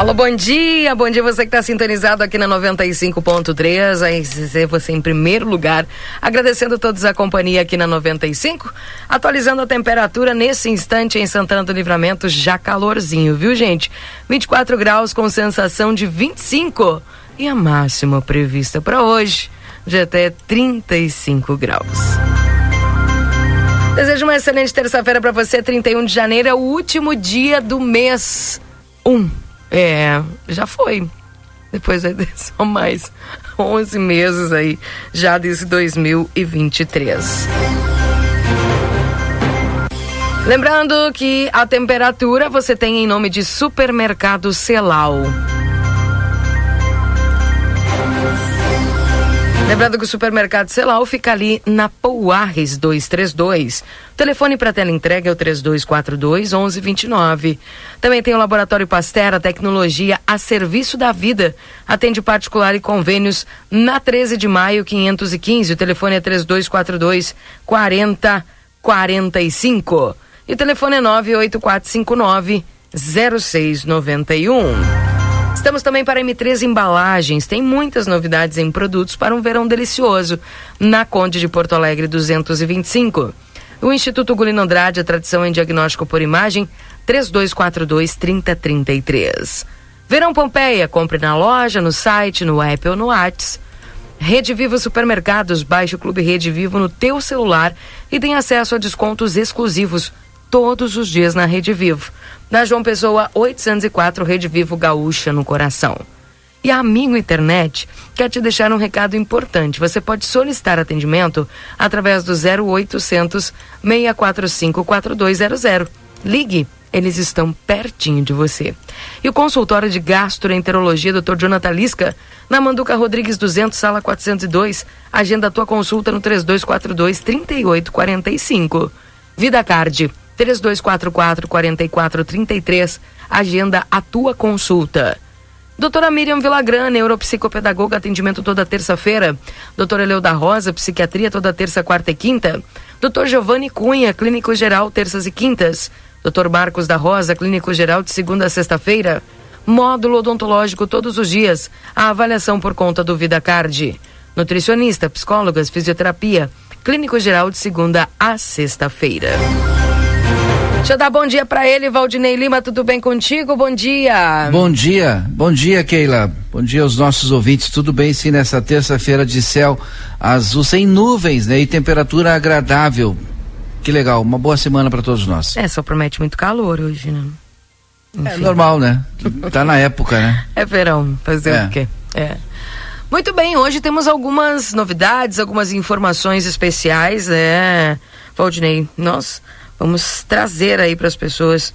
Alô, bom dia, bom dia você que está sintonizado aqui na 95.3, aí você em primeiro lugar, agradecendo a todos a companhia aqui na 95, atualizando a temperatura nesse instante em Santana do Livramento, já calorzinho, viu gente? 24 graus com sensação de 25 e a máxima prevista para hoje de até 35 graus. Desejo uma excelente terça-feira para você, 31 de janeiro, é o último dia do mês. 1. É, já foi. Depois ter só mais 11 meses aí, já desse 2023. Lembrando que a temperatura você tem em nome de Supermercado Celal. Lembrando que o supermercado Celal fica ali na Pouarres 232. O telefone para tela entrega é o 3242 1129. Também tem o Laboratório Pastera, tecnologia a serviço da vida. Atende particular e convênios na 13 de maio 515. O telefone é 3242 4045. E o telefone é 98459 0691. Estamos também para M3 Embalagens. Tem muitas novidades em produtos para um verão delicioso. Na Conde de Porto Alegre 225. O Instituto Gulino Andrade, a tradição em diagnóstico por imagem, 3242 3033. Verão Pompeia, compre na loja, no site, no app ou no WhatsApp. Rede Vivo Supermercados, baixe o Clube Rede Vivo no teu celular e tem acesso a descontos exclusivos todos os dias na Rede Vivo. Na João Pessoa 804, Rede Vivo Gaúcha no coração. E a Amigo Internet quer te deixar um recado importante. Você pode solicitar atendimento através do 0800 645 4200. Ligue, eles estão pertinho de você. E o consultório de gastroenterologia Dr. Jonathan Lisca, na Manduca Rodrigues 200, sala 402. Agenda a tua consulta no 3242 3845. Vida Card 3244 4433. Agenda a tua consulta. Doutora Miriam Villagrana, neuropsicopedagoga, atendimento toda terça-feira. Doutora Leuda Rosa, psiquiatria toda terça, quarta e quinta. Doutor Giovanni Cunha, clínico geral, terças e quintas. Doutor Marcos da Rosa, clínico geral, de segunda a sexta-feira. Módulo odontológico todos os dias. A avaliação por conta do Vida Card. Nutricionista, psicólogas, fisioterapia. Clínico geral de segunda a sexta-feira. Deixa eu dar bom dia para ele, Valdinei Lima, tudo bem contigo? Bom dia. Bom dia, bom dia, Keila. Bom dia aos nossos ouvintes, tudo bem sim nessa terça-feira de céu azul sem nuvens, né? E temperatura agradável. Que legal, uma boa semana para todos nós. É, só promete muito calor hoje, né? Enfim. É normal, né? Tá na época, né? É verão, fazer é. o quê? É. Muito bem, hoje temos algumas novidades, algumas informações especiais, é, Valdinei, nós Vamos trazer aí para as pessoas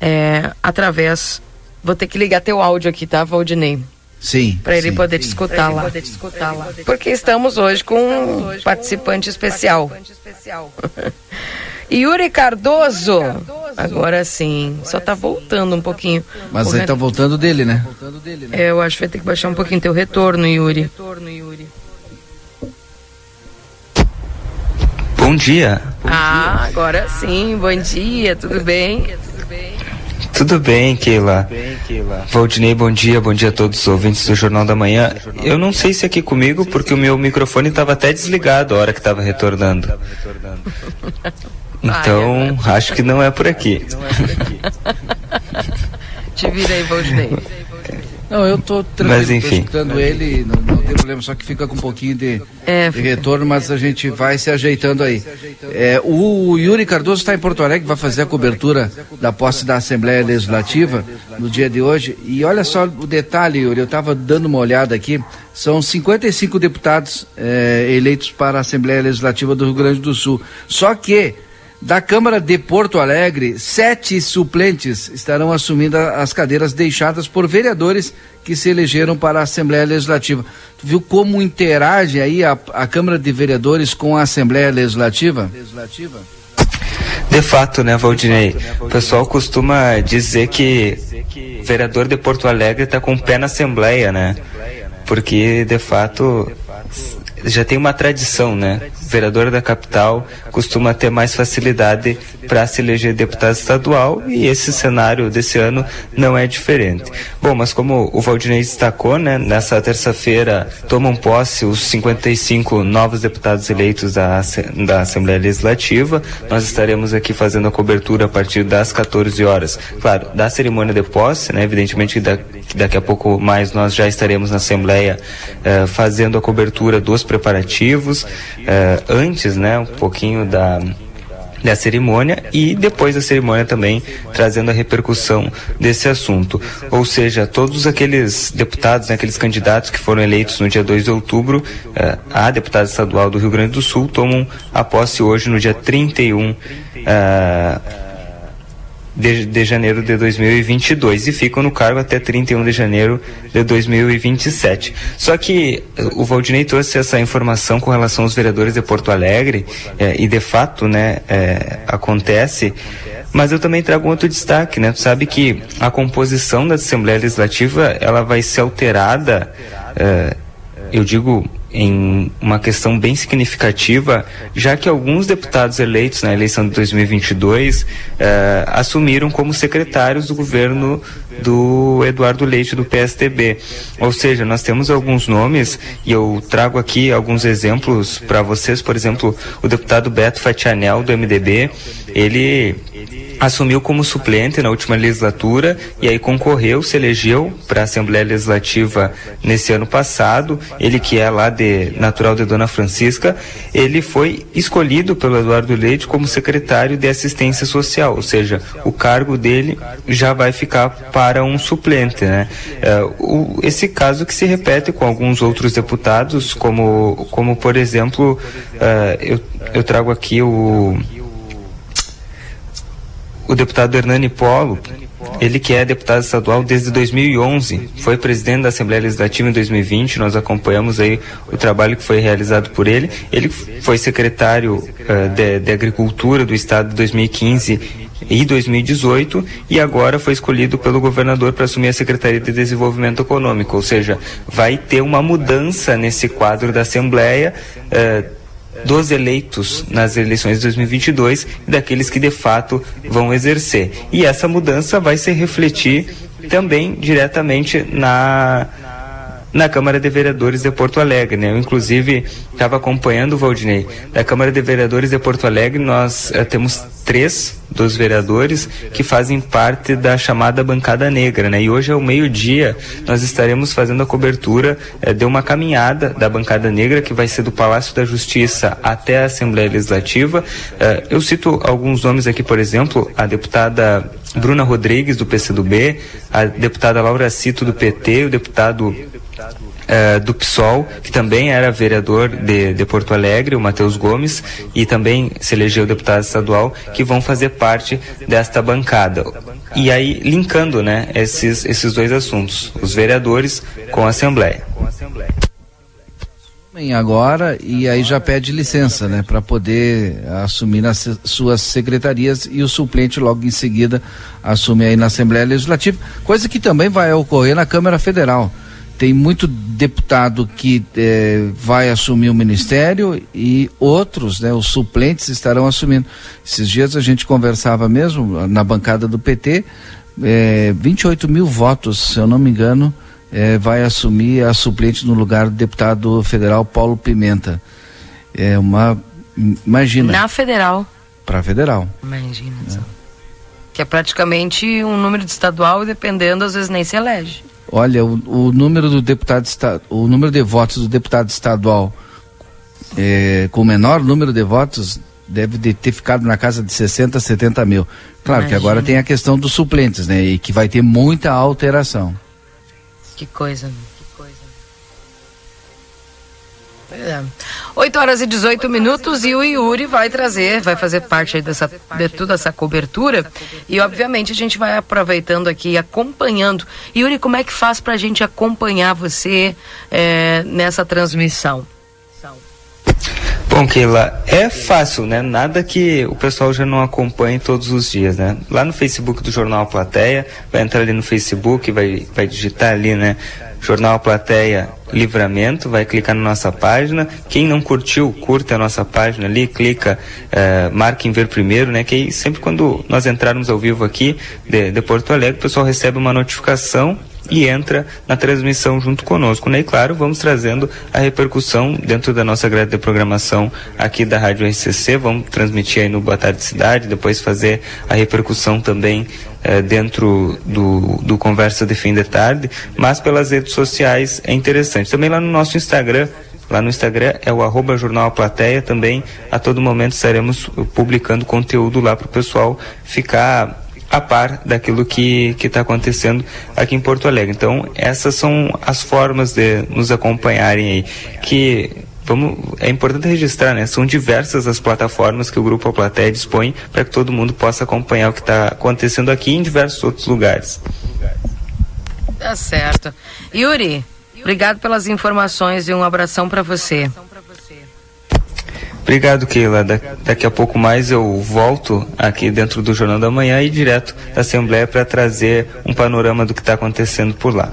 é, através. Vou ter que ligar teu áudio aqui, tá, Valdinei? Sim. Para ele, sim, poder. Te escutar lá. Poder te escutar lá. Porque estamos hoje com um participante especial. Yuri Cardoso. Agora sim. Só tá voltando um pouquinho. Mas aí tá voltando dele, né? É, eu acho que vai ter que baixar um pouquinho teu retorno, Yuri. Bom dia. Ah, agora sim. Bom dia, tudo bem? Tudo bem, Keila. Valdinei, bom dia, bom dia a todos os ouvintes do Jornal da Manhã. Eu não sei se é aqui comigo, porque o meu microfone estava até desligado a hora que estava retornando. Então, acho que não é por aqui. Te vira aí, Valdinei. Não, eu tô tranquilo, mas, enfim. escutando ele, não, não, tem problema, só que fica com um pouquinho de, é, de retorno, mas a gente vai se ajeitando aí. É, o Yuri Cardoso está em Porto Alegre, vai fazer a cobertura da posse da Assembleia Legislativa no dia de hoje. E olha só o detalhe, Yuri, eu estava dando uma olhada aqui, são 55 deputados é, eleitos para a Assembleia Legislativa do Rio Grande do Sul. Só que Da Câmara de Porto Alegre, sete suplentes estarão assumindo as cadeiras deixadas por vereadores que se elegeram para a Assembleia Legislativa. Tu viu como interage aí a, a Câmara de Vereadores com a Assembleia Legislativa? Legislativa? De fato, né, Valdinei? O pessoal costuma dizer que o vereador de Porto Alegre está com o pé na Assembleia, né? Porque, de fato, já tem uma tradição, né? Vereador da capital costuma ter mais facilidade para se eleger deputado estadual e esse cenário desse ano não é diferente. Bom, mas como o Valdinei destacou, né? Nessa terça-feira tomam posse os 55 novos deputados eleitos da, da Assembleia Legislativa. Nós estaremos aqui fazendo a cobertura a partir das 14 horas. Claro, da cerimônia de posse, né? Evidentemente da, daqui a pouco mais nós já estaremos na Assembleia eh, fazendo a cobertura dos preparativos, eh, antes, né, um pouquinho da da cerimônia e depois da cerimônia também trazendo a repercussão desse assunto. Ou seja, todos aqueles deputados, né, aqueles candidatos que foram eleitos no dia 2 de outubro, eh, a deputada estadual do Rio Grande do Sul tomam a posse hoje no dia 31 eh, de, de janeiro de 2022 e ficam no cargo até 31 de janeiro de 2027. Só que eh, o Valdinei trouxe essa informação com relação aos vereadores de Porto Alegre eh, e de fato, né, eh, acontece. Mas eu também trago outro destaque, né? Tu sabe que a composição da Assembleia Legislativa ela vai ser alterada, eu digo em uma questão bem significativa, já que alguns deputados eleitos na eleição de 2022 eh, assumiram como secretários do governo do Eduardo Leite do PSDB. Ou seja, nós temos alguns nomes e eu trago aqui alguns exemplos para vocês. Por exemplo, o deputado Beto Fatianel do MDB, ele assumiu como suplente na última legislatura e aí concorreu, se elegeu para a Assembleia Legislativa nesse ano passado. Ele que é lá de natural de Dona Francisca, ele foi escolhido pelo Eduardo Leite como secretário de Assistência Social, ou seja, o cargo dele já vai ficar para um suplente, né? É, o, esse caso que se repete com alguns outros deputados, como como por exemplo, uh, eu, eu trago aqui o o deputado Hernani Polo, ele que é deputado estadual desde 2011, foi presidente da Assembleia Legislativa em 2020, nós acompanhamos aí o trabalho que foi realizado por ele. Ele foi secretário uh, de, de Agricultura do Estado de 2015 e 2018 e agora foi escolhido pelo governador para assumir a Secretaria de Desenvolvimento Econômico, ou seja, vai ter uma mudança nesse quadro da Assembleia. Uh, dos eleitos nas eleições de 2022 e daqueles que de fato vão exercer. E essa mudança vai se refletir também diretamente na na Câmara de Vereadores de Porto Alegre, né? Eu, inclusive, estava acompanhando o Valdinei. Da Câmara de Vereadores de Porto Alegre, nós uh, temos três dos vereadores que fazem parte da chamada bancada negra, né? E hoje ao meio-dia nós estaremos fazendo a cobertura eh, de uma caminhada da bancada negra que vai ser do Palácio da Justiça até a Assembleia Legislativa. Eh, eu cito alguns nomes aqui, por exemplo, a deputada Bruna Rodrigues do PCdoB, a deputada Laura Cito do PT, o deputado uh, do PSOL, que também era vereador de, de Porto Alegre, o Matheus Gomes, e também se elegeu deputado estadual, que vão fazer parte desta bancada. E aí, linkando né, esses, esses dois assuntos, os vereadores com a Assembleia agora e aí já pede licença, né, para poder assumir nas suas secretarias e o suplente logo em seguida assume aí na Assembleia Legislativa, coisa que também vai ocorrer na Câmara Federal tem muito deputado que eh, vai assumir o ministério e outros, né, os suplentes estarão assumindo. Esses dias a gente conversava mesmo na bancada do PT, eh, 28 mil votos, se eu não me engano, eh, vai assumir a suplente no lugar do deputado federal Paulo Pimenta. É uma. Imagina. Na federal. Para federal. Imagina. É. Que é praticamente um número de estadual, dependendo, às vezes nem se elege. Olha, o, o número do deputado o número de votos do deputado estadual é, com o menor número de votos deve de ter ficado na casa de 60, 70 mil. Claro Imagina. que agora tem a questão dos suplentes, né? E que vai ter muita alteração. Que coisa, É. 8 horas e 18 minutos e o Yuri vai trazer, vai fazer parte dessa, de toda essa cobertura e obviamente a gente vai aproveitando aqui, acompanhando. Yuri, como é que faz para a gente acompanhar você é, nessa transmissão? Bom, Keila, é fácil, né? Nada que o pessoal já não acompanhe todos os dias, né? Lá no Facebook do Jornal Plateia, vai entrar ali no Facebook, vai, vai digitar ali, né? Jornal Plateia Livramento, vai clicar na nossa página. Quem não curtiu, curta a nossa página ali, clica, eh, marca em ver primeiro, né? Que aí, sempre quando nós entrarmos ao vivo aqui de, de Porto Alegre, o pessoal recebe uma notificação e entra na transmissão junto conosco. Né? E claro, vamos trazendo a repercussão dentro da nossa grade de programação aqui da Rádio RCC. Vamos transmitir aí no Boa Tarde Cidade, depois fazer a repercussão também eh, dentro do, do Conversa de Fim de Tarde, mas pelas redes sociais é interessante. Também lá no nosso Instagram, Lá no Instagram é o arroba Jornal Plateia, também a todo momento estaremos publicando conteúdo lá para o pessoal ficar a par daquilo que está acontecendo aqui em Porto Alegre. Então, essas são as formas de nos acompanharem aí, que vamos, é importante registrar, né? São diversas as plataformas que o Grupo A Plateia dispõe para que todo mundo possa acompanhar o que está acontecendo aqui em diversos outros lugares. Tá certo. Yuri, obrigado pelas informações e um abração para você. Obrigado, Keila. Da, daqui a pouco mais eu volto aqui dentro do Jornal da Manhã e direto da Assembleia para trazer um panorama do que está acontecendo por lá.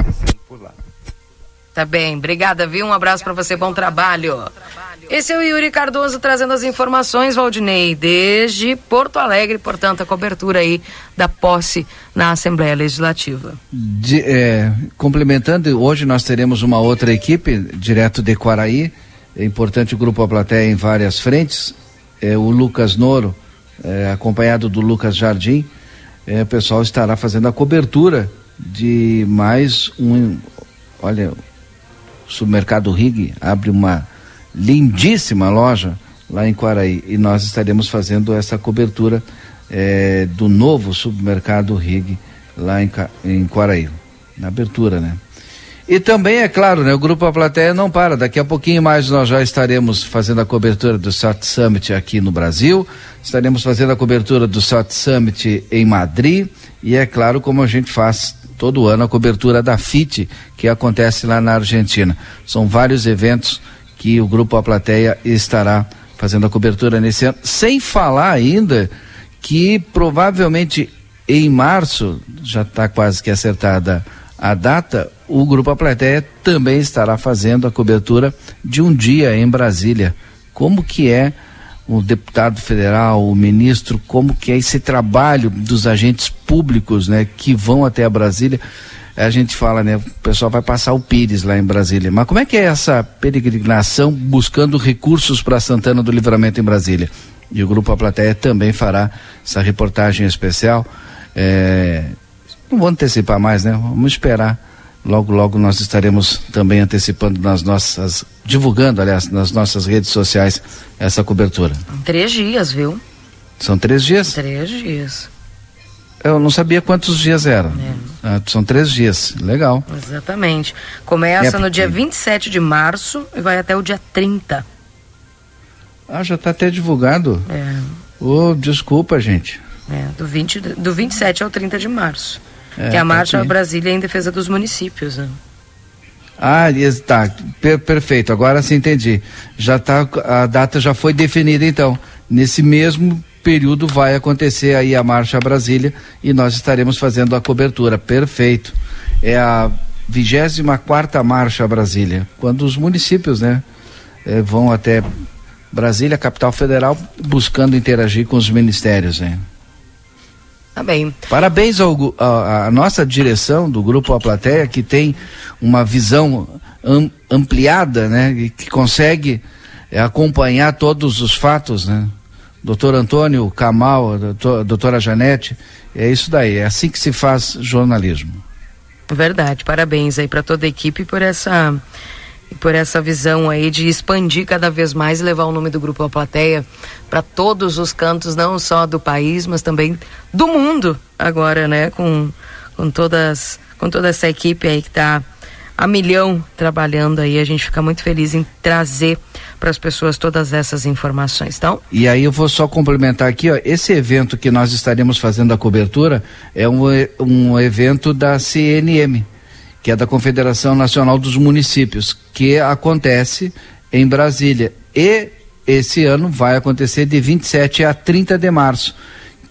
Tá bem, obrigada, viu? Um abraço para você, bom trabalho. Esse é o Yuri Cardoso trazendo as informações, Valdinei, desde Porto Alegre, portanto, a cobertura aí da posse na Assembleia Legislativa. De, é, complementando, hoje nós teremos uma outra equipe, direto de Quaraí, é importante o Grupo A Plateia em várias frentes. É, o Lucas Noro, é, acompanhado do Lucas Jardim, é, o pessoal estará fazendo a cobertura de mais um. Olha, o supermercado Rig abre uma lindíssima loja lá em Quaraí e nós estaremos fazendo essa cobertura é, do novo supermercado Rig lá em, em Quaraí, na abertura, né? E também, é claro, né, o Grupo A Plateia não para. Daqui a pouquinho mais nós já estaremos fazendo a cobertura do SAT Summit aqui no Brasil, estaremos fazendo a cobertura do SAT Summit em Madrid e, é claro, como a gente faz todo ano, a cobertura da FIT, que acontece lá na Argentina. São vários eventos que o Grupo A Plateia estará fazendo a cobertura nesse ano, sem falar ainda que provavelmente em março, já está quase que acertada a data, o Grupo A Plateia também estará fazendo a cobertura de um dia em Brasília. Como que é o deputado federal, o ministro, como que é esse trabalho dos agentes públicos, né, que vão até a Brasília? A gente fala, né, o pessoal vai passar o Pires lá em Brasília. Mas como é que é essa peregrinação buscando recursos para Santana do Livramento em Brasília? E o Grupo A Plateia também fará essa reportagem especial. É, não vou antecipar mais, né? Vamos esperar. Logo, logo nós estaremos também antecipando nas nossas, divulgando, aliás, nas nossas redes sociais essa cobertura. Três dias, viu? São três dias? Três dias. Eu não sabia quantos dias eram. É. Ah, são três dias. Legal. Exatamente. Começa é no dia 27 de março e vai até o dia 30. Ah, já está até divulgado? É. Oh, desculpa, gente. É, do, 20, do 27 ao 30 de março. É, que é a Marcha tá Brasília em defesa dos municípios. Né? Ah, tá, per perfeito. Agora sim entendi. Já tá, a data já foi definida então. Nesse mesmo período vai acontecer aí a Marcha Brasília e nós estaremos fazendo a cobertura. Perfeito. É a 24 quarta Marcha Brasília, quando os municípios, né, eh, vão até Brasília, capital federal, buscando interagir com os ministérios, né? Tá bem. Parabéns ao, a, a, nossa direção do Grupo A Plateia, que tem uma visão am, ampliada, né? E que consegue acompanhar todos os fatos, né? Doutor Antônio Camal, doutor, doutora Janete, é isso daí, é assim que se faz jornalismo. Verdade, parabéns aí para toda a equipe por essa e por essa visão aí de expandir cada vez mais e levar o nome do Grupo A Plateia para todos os cantos, não só do país, mas também do mundo agora, né? Com, com, todas, com toda essa equipe aí que está a milhão trabalhando aí. A gente fica muito feliz em trazer para as pessoas todas essas informações, então? E aí eu vou só complementar aqui, ó, esse evento que nós estaremos fazendo a cobertura é um, um evento da CNM, que é da Confederação Nacional dos Municípios, que acontece em Brasília. E esse ano vai acontecer de 27 a 30 de março,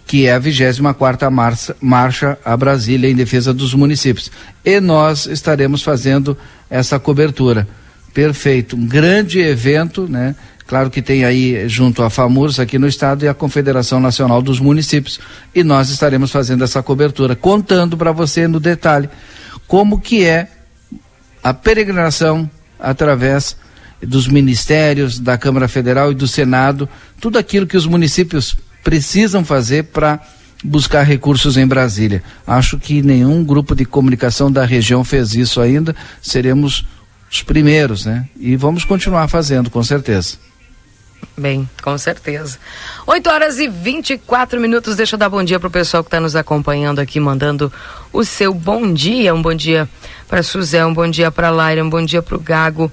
que é a 24 marcha, marcha a Brasília em defesa dos municípios. E nós estaremos fazendo essa cobertura. Perfeito, um grande evento, né? Claro que tem aí junto a FAMURS aqui no estado e a Confederação Nacional dos Municípios. E nós estaremos fazendo essa cobertura, contando para você no detalhe como que é a peregrinação através dos ministérios, da Câmara Federal e do Senado, tudo aquilo que os municípios precisam fazer para buscar recursos em Brasília. Acho que nenhum grupo de comunicação da região fez isso ainda. Seremos os primeiros, né? E vamos continuar fazendo, com certeza. Bem, com certeza. 8 horas e 24 minutos. Deixa eu dar bom dia para o pessoal que está nos acompanhando aqui, mandando o seu bom dia. Um bom dia para Suzé, um bom dia para Laira, um bom dia para o Gago.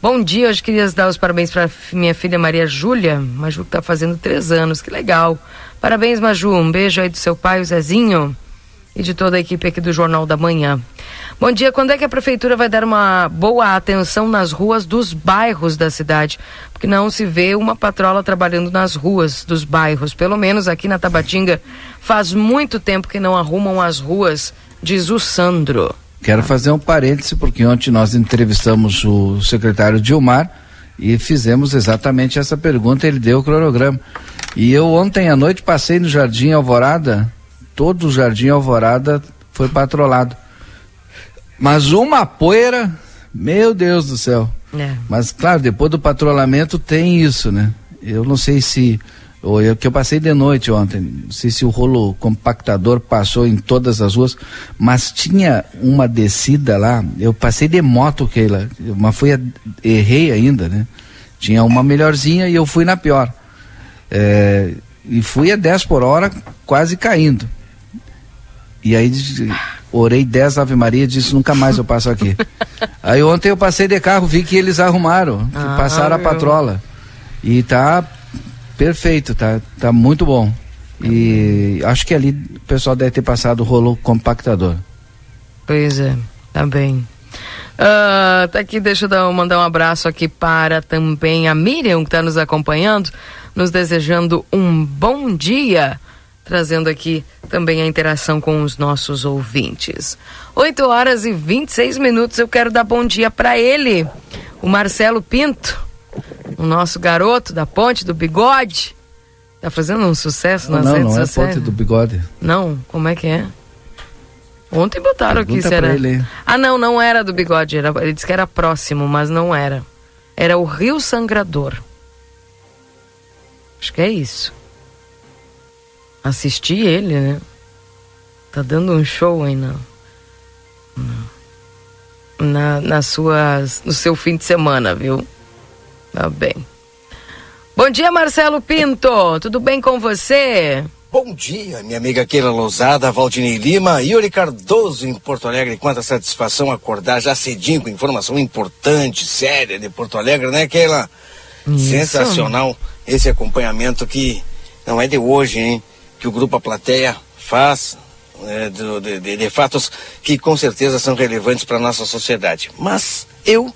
Bom dia, hoje queria dar os parabéns para minha filha Maria Júlia. Maju que está fazendo três anos, que legal. Parabéns, Maju. Um beijo aí do seu pai, o Zezinho, e de toda a equipe aqui do Jornal da Manhã. Bom dia. Quando é que a prefeitura vai dar uma boa atenção nas ruas dos bairros da cidade? Porque não se vê uma patrola trabalhando nas ruas dos bairros. Pelo menos aqui na Tabatinga faz muito tempo que não arrumam as ruas, diz o Sandro. Quero fazer um parêntese, porque ontem nós entrevistamos o secretário Dilmar e fizemos exatamente essa pergunta. Ele deu o cronograma. E eu ontem à noite passei no Jardim Alvorada, todo o Jardim Alvorada foi patrolado. Mas uma poeira, meu Deus do céu. É. Mas claro, depois do patrulhamento tem isso, né? Eu não sei se ou eu, que eu passei de noite ontem, não sei se o rolo compactador passou em todas as ruas, mas tinha uma descida lá, eu passei de moto, Keila, mas fui, errei ainda, né? Tinha uma melhorzinha e eu fui na pior. É, e fui a 10 por hora, quase caindo. E aí orei 10 Ave Maria e disse, nunca mais eu passo aqui. Aí ontem eu passei de carro, vi que eles arrumaram, ah, passaram a patrola. E tá perfeito, tá, tá muito bom. E acho que ali o pessoal deve ter passado o rolo compactador. Pois é, tá bem. Uh, tá aqui, deixa eu dar, mandar um abraço aqui para também a Miriam, que está nos acompanhando, nos desejando um bom dia trazendo aqui também a interação com os nossos ouvintes. 8 horas e 26 minutos, eu quero dar bom dia para ele, o Marcelo Pinto, o nosso garoto da Ponte do Bigode. Tá fazendo um sucesso nas não, redes sociais? Não, não é Ponte do Bigode. Não, como é que é? Ontem botaram Pergunta aqui, será? Ele. Ah, não, não era do Bigode, era, ele disse que era próximo, mas não era. Era o Rio Sangrador. Acho que é isso assistir ele, né? Tá dando um show aí na, na, nas suas, no seu fim de semana, viu? Tá bem. Bom dia, Marcelo Pinto. Tudo bem com você? Bom dia, minha amiga Keila Lousada, Valdinei Lima, Yuri Cardoso em Porto Alegre. Quanta satisfação acordar já cedinho com informação importante, séria de Porto Alegre, né, Keila? Isso. Sensacional esse acompanhamento que não é de hoje, hein? Que o Grupo A Plateia faz é, de, de, de, fatos que com certeza são relevantes para a nossa sociedade. Mas eu,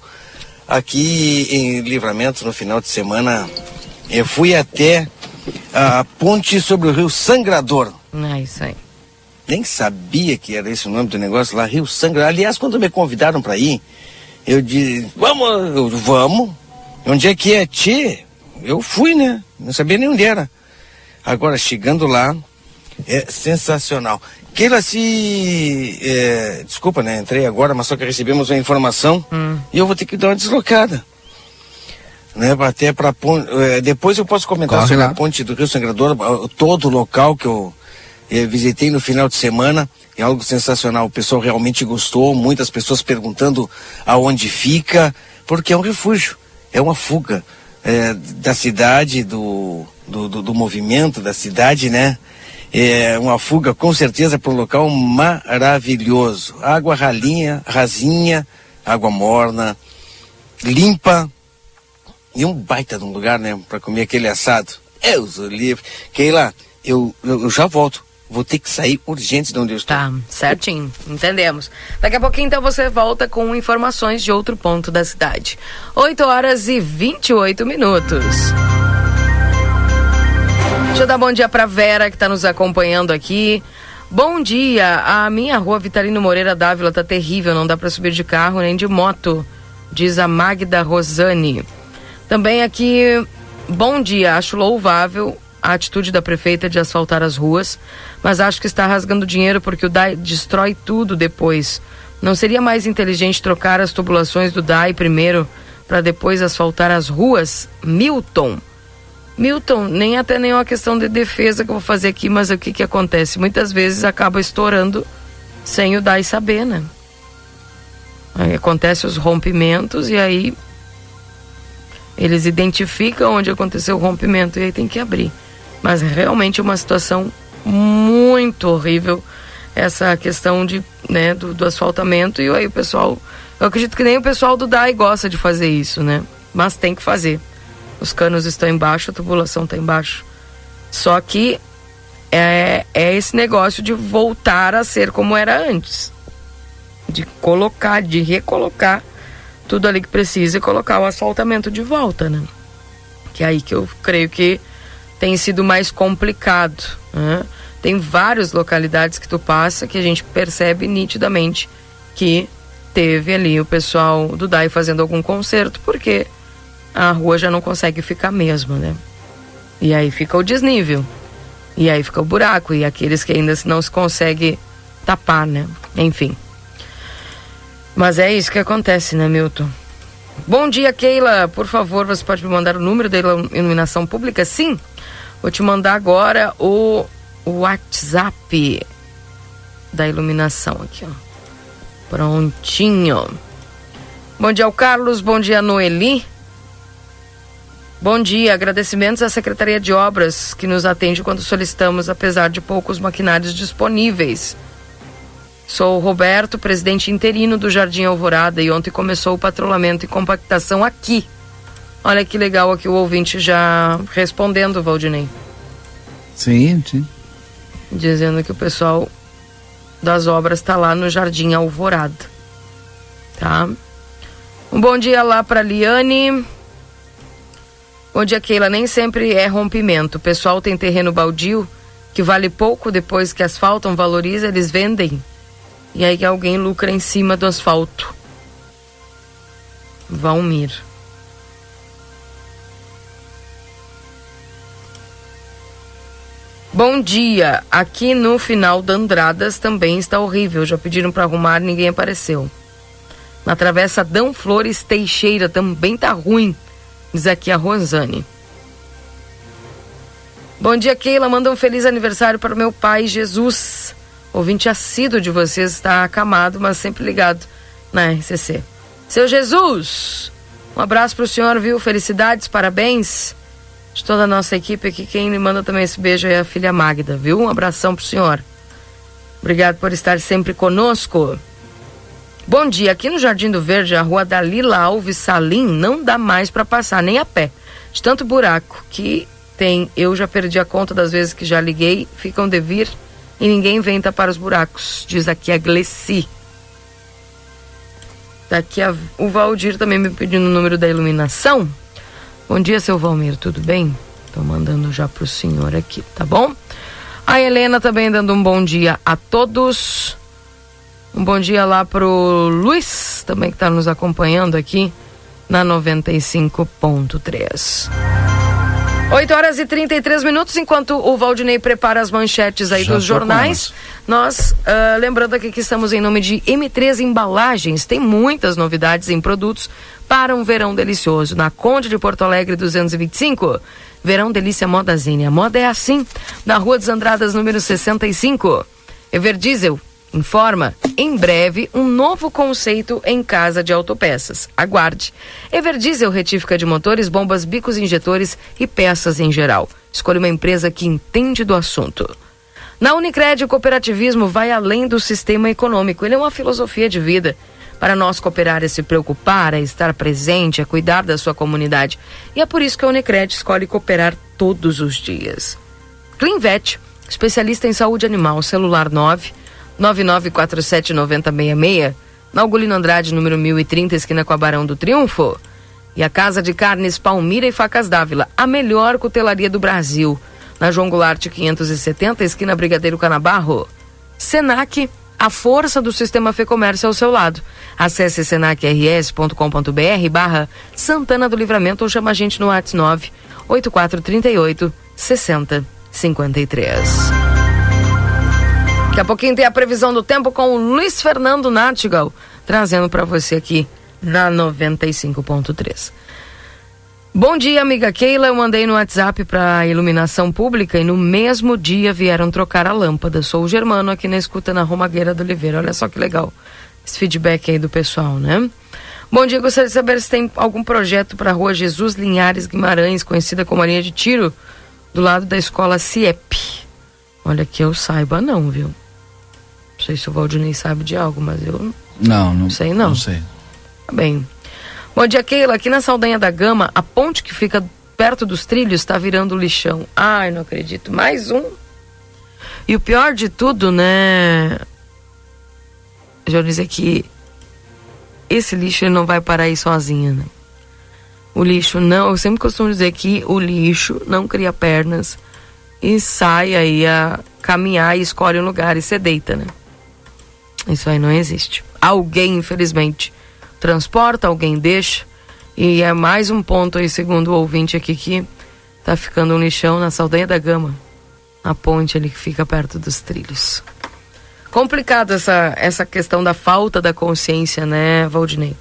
aqui em Livramento, no final de semana, eu fui até a ponte sobre o rio Sangrador. É isso aí. Nem sabia que era esse o nome do negócio lá, Rio Sangrador. Aliás, quando me convidaram para ir, eu disse, vamos, vamos. Onde é que é? Tchê, eu fui, né? Não sabia nem onde era. Agora, chegando lá, é sensacional. Keila, se. É, desculpa, né? Entrei agora, mas só que recebemos a informação hum. e eu vou ter que dar uma deslocada. Né, até para é, depois eu posso comentar Corre sobre lá. a ponte do Rio Sangrador, todo o local que eu é, visitei no final de semana. É algo sensacional. O pessoal realmente gostou, muitas pessoas perguntando aonde fica, porque é um refúgio, é uma fuga é, da cidade, do, do, do, do, movimento da cidade, né? É uma fuga com certeza para um local maravilhoso. Água ralinha, rasinha, água morna, limpa, E um baita de um lugar, né? Pra comer aquele assado. Eu sou livre. Keila, eu, eu, eu já volto. Vou ter que sair urgente de onde eu estou. Tá, certinho. Entendemos. Daqui a pouquinho, então, você volta com informações de outro ponto da cidade. 8 horas e 28 minutos. Deixa eu dar bom dia pra Vera, que está nos acompanhando aqui. Bom dia, a minha rua Vitalino Moreira Dávila tá terrível, não dá para subir de carro nem de moto, diz a Magda Rosane. Também aqui, bom dia, acho louvável a atitude da prefeita de asfaltar as ruas, mas acho que está rasgando dinheiro porque o DAI destrói tudo depois. Não seria mais inteligente trocar as tubulações do DAI primeiro para depois asfaltar as ruas? Milton. Milton, nem até nenhuma questão de defesa que eu vou fazer aqui, mas o que, que acontece? Muitas vezes acaba estourando sem o DAI saber, né? Aí acontece os rompimentos e aí eles identificam onde aconteceu o rompimento e aí tem que abrir. Mas realmente é uma situação muito horrível essa questão de, né, do, do, asfaltamento e aí o pessoal, eu acredito que nem o pessoal do DAI gosta de fazer isso, né? Mas tem que fazer. Os canos estão embaixo, a tubulação está embaixo. Só que é, é esse negócio de voltar a ser como era antes. De colocar, de recolocar tudo ali que precisa e colocar o asfaltamento de volta, né? Que é aí que eu creio que tem sido mais complicado. Né? Tem várias localidades que tu passa que a gente percebe nitidamente que teve ali o pessoal do DAI fazendo algum conserto, porque a rua já não consegue ficar mesmo, né? E aí fica o desnível. E aí fica o buraco. E aqueles que ainda não se consegue tapar, né? Enfim. Mas é isso que acontece, né, Milton? Bom dia, Keila. Por favor, você pode me mandar o número da iluminação pública? Sim. Vou te mandar agora o, WhatsApp da iluminação aqui, ó. Prontinho. Bom dia ao Carlos, bom dia Noeli. Bom dia, agradecimentos à Secretaria de Obras que nos atende quando solicitamos, apesar de poucos maquinários disponíveis. Sou o Roberto, presidente interino do Jardim Alvorada e ontem começou o patrulhamento e compactação aqui Olha que legal aqui o ouvinte já respondendo, Valdinei. Sim, sim. Dizendo que o pessoal das obras está lá no Jardim Alvorada. Tá? Um bom dia lá para Liane. Bom dia, Keila. Nem sempre é rompimento. O pessoal tem terreno baldio que vale pouco depois que asfaltam, valoriza, eles vendem. E aí alguém lucra em cima do asfalto. Valmir. Bom dia. Aqui no final da Andradas também está horrível. Já pediram para arrumar, ninguém apareceu. Na travessa Dão Flores Teixeira também tá ruim. Diz aqui a Rosane. Bom dia, Keila. Manda um feliz aniversário para o meu pai, Jesus. Ouvinte assíduo de vocês está acamado, mas sempre ligado na RCC. Seu Jesus, um abraço para o senhor, viu? Felicidades, parabéns de toda a nossa equipe aqui. Quem me manda também esse beijo é a filha Magda, viu? Um abração pro senhor. Obrigado por estar sempre conosco. Bom dia, aqui no Jardim do Verde, a rua Dalila Alves Salim não dá mais para passar nem a pé. De tanto buraco que tem, eu já perdi a conta das vezes que já liguei, ficam de vir e ninguém vem tapar os buracos, diz aqui a Glessi. Daqui a, o Valdir também me pedindo o número da iluminação. Bom dia, seu Valmir, tudo bem? Tô mandando já pro senhor aqui, tá bom? A Helena também dando um bom dia a todos. Um bom dia lá pro Luiz, também que está nos acompanhando aqui na 95.3. 8 horas e 33 minutos, enquanto o Valdinei prepara as manchetes aí Já dos jornais. Nós, uh, lembrando aqui que estamos em nome de M3 Embalagens, tem muitas novidades em produtos para um verão delicioso. Na Conde de Porto Alegre 225. Verão Delícia Moda Zine. A moda é assim. Na Rua dos Andradas, número 65. Everdiesel informa em breve um novo conceito em casa de autopeças. Aguarde. Everdiesel retífica de motores, bombas, bicos injetores e peças em geral. Escolha uma empresa que entende do assunto. Na Unicred, o cooperativismo vai além do sistema econômico. Ele é uma filosofia de vida Para nós cooperar é se preocupar, é estar presente, é cuidar da sua comunidade. E é por isso que a Unicred escolhe cooperar todos os dias. Clinvet, especialista em saúde animal, celular 9 9947 9066, na Ugolino Andrade, número 1030, esquina com a Barão do Triunfo. E a Casa de Carnes Palmira e Facas Dávila, a melhor cutelaria do Brasil. Na João Goulart 570, esquina Brigadeiro Canabarro. Senac a força do sistema Fê Comércio ao seu lado. Acesse senacrs.com.br barra Santana do Livramento ou chama a gente no WhatsApp 9 8438 6053. Daqui a pouquinho tem a previsão do tempo com o Luiz Fernando Nartigal, trazendo para você aqui na 95.3. Bom dia, amiga Keila. Eu mandei no WhatsApp para iluminação pública e no mesmo dia vieram trocar a lâmpada. Sou o Germano aqui na escuta na Romagueira do Oliveira. Olha só que legal esse feedback aí do pessoal, né? Bom dia, gostaria de saber se tem algum projeto para a rua Jesus Linhares Guimarães, conhecida como a linha de tiro, do lado da escola CIEP. Olha que eu saiba não, viu? Não sei se o Valdinei sabe de algo, mas eu não, não sei não. Não sei. Tá bem. Bom dia, Keila. Aqui na Saldanha da Gama, a ponte que fica perto dos trilhos está virando lixão. Ai, não acredito. Mais um. E o pior de tudo, né? Já dizer que esse lixo ele não vai parar aí sozinho, né? O lixo não, eu sempre costumo dizer que o lixo não cria pernas e sai aí a caminhar e escolhe um lugar e se deita, né? Isso aí não existe. Alguém, infelizmente, transporta, alguém deixa. E é mais um ponto aí, segundo o ouvinte aqui, que tá ficando um lixão na Saldanha da Gama. A ponte ali que fica perto dos trilhos. Complicado essa, essa questão da falta da consciência, né, Valdinei?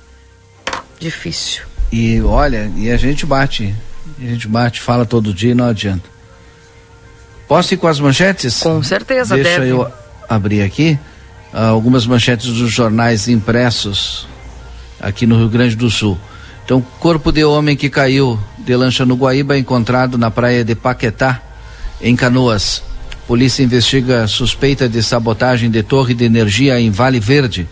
Difícil. E olha, e a gente bate. A gente bate, fala todo dia e não adianta. Posso ir com as manchetes? Com certeza, Deixa deve. eu abrir aqui algumas manchetes dos jornais impressos aqui no Rio Grande do Sul. Então, corpo de homem que caiu de lancha no Guaíba encontrado na praia de Paquetá, em Canoas. Polícia investiga suspeita de sabotagem de torre de energia em Vale Verde.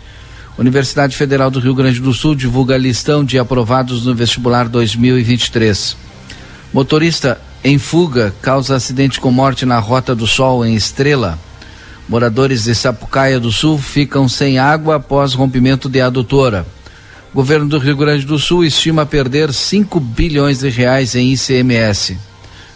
Universidade Federal do Rio Grande do Sul divulga listão de aprovados no vestibular 2023. Motorista em fuga causa acidente com morte na Rota do Sol em Estrela. Moradores de Sapucaia do Sul ficam sem água após rompimento de adutora. O governo do Rio Grande do Sul estima perder 5 bilhões de reais em ICMS.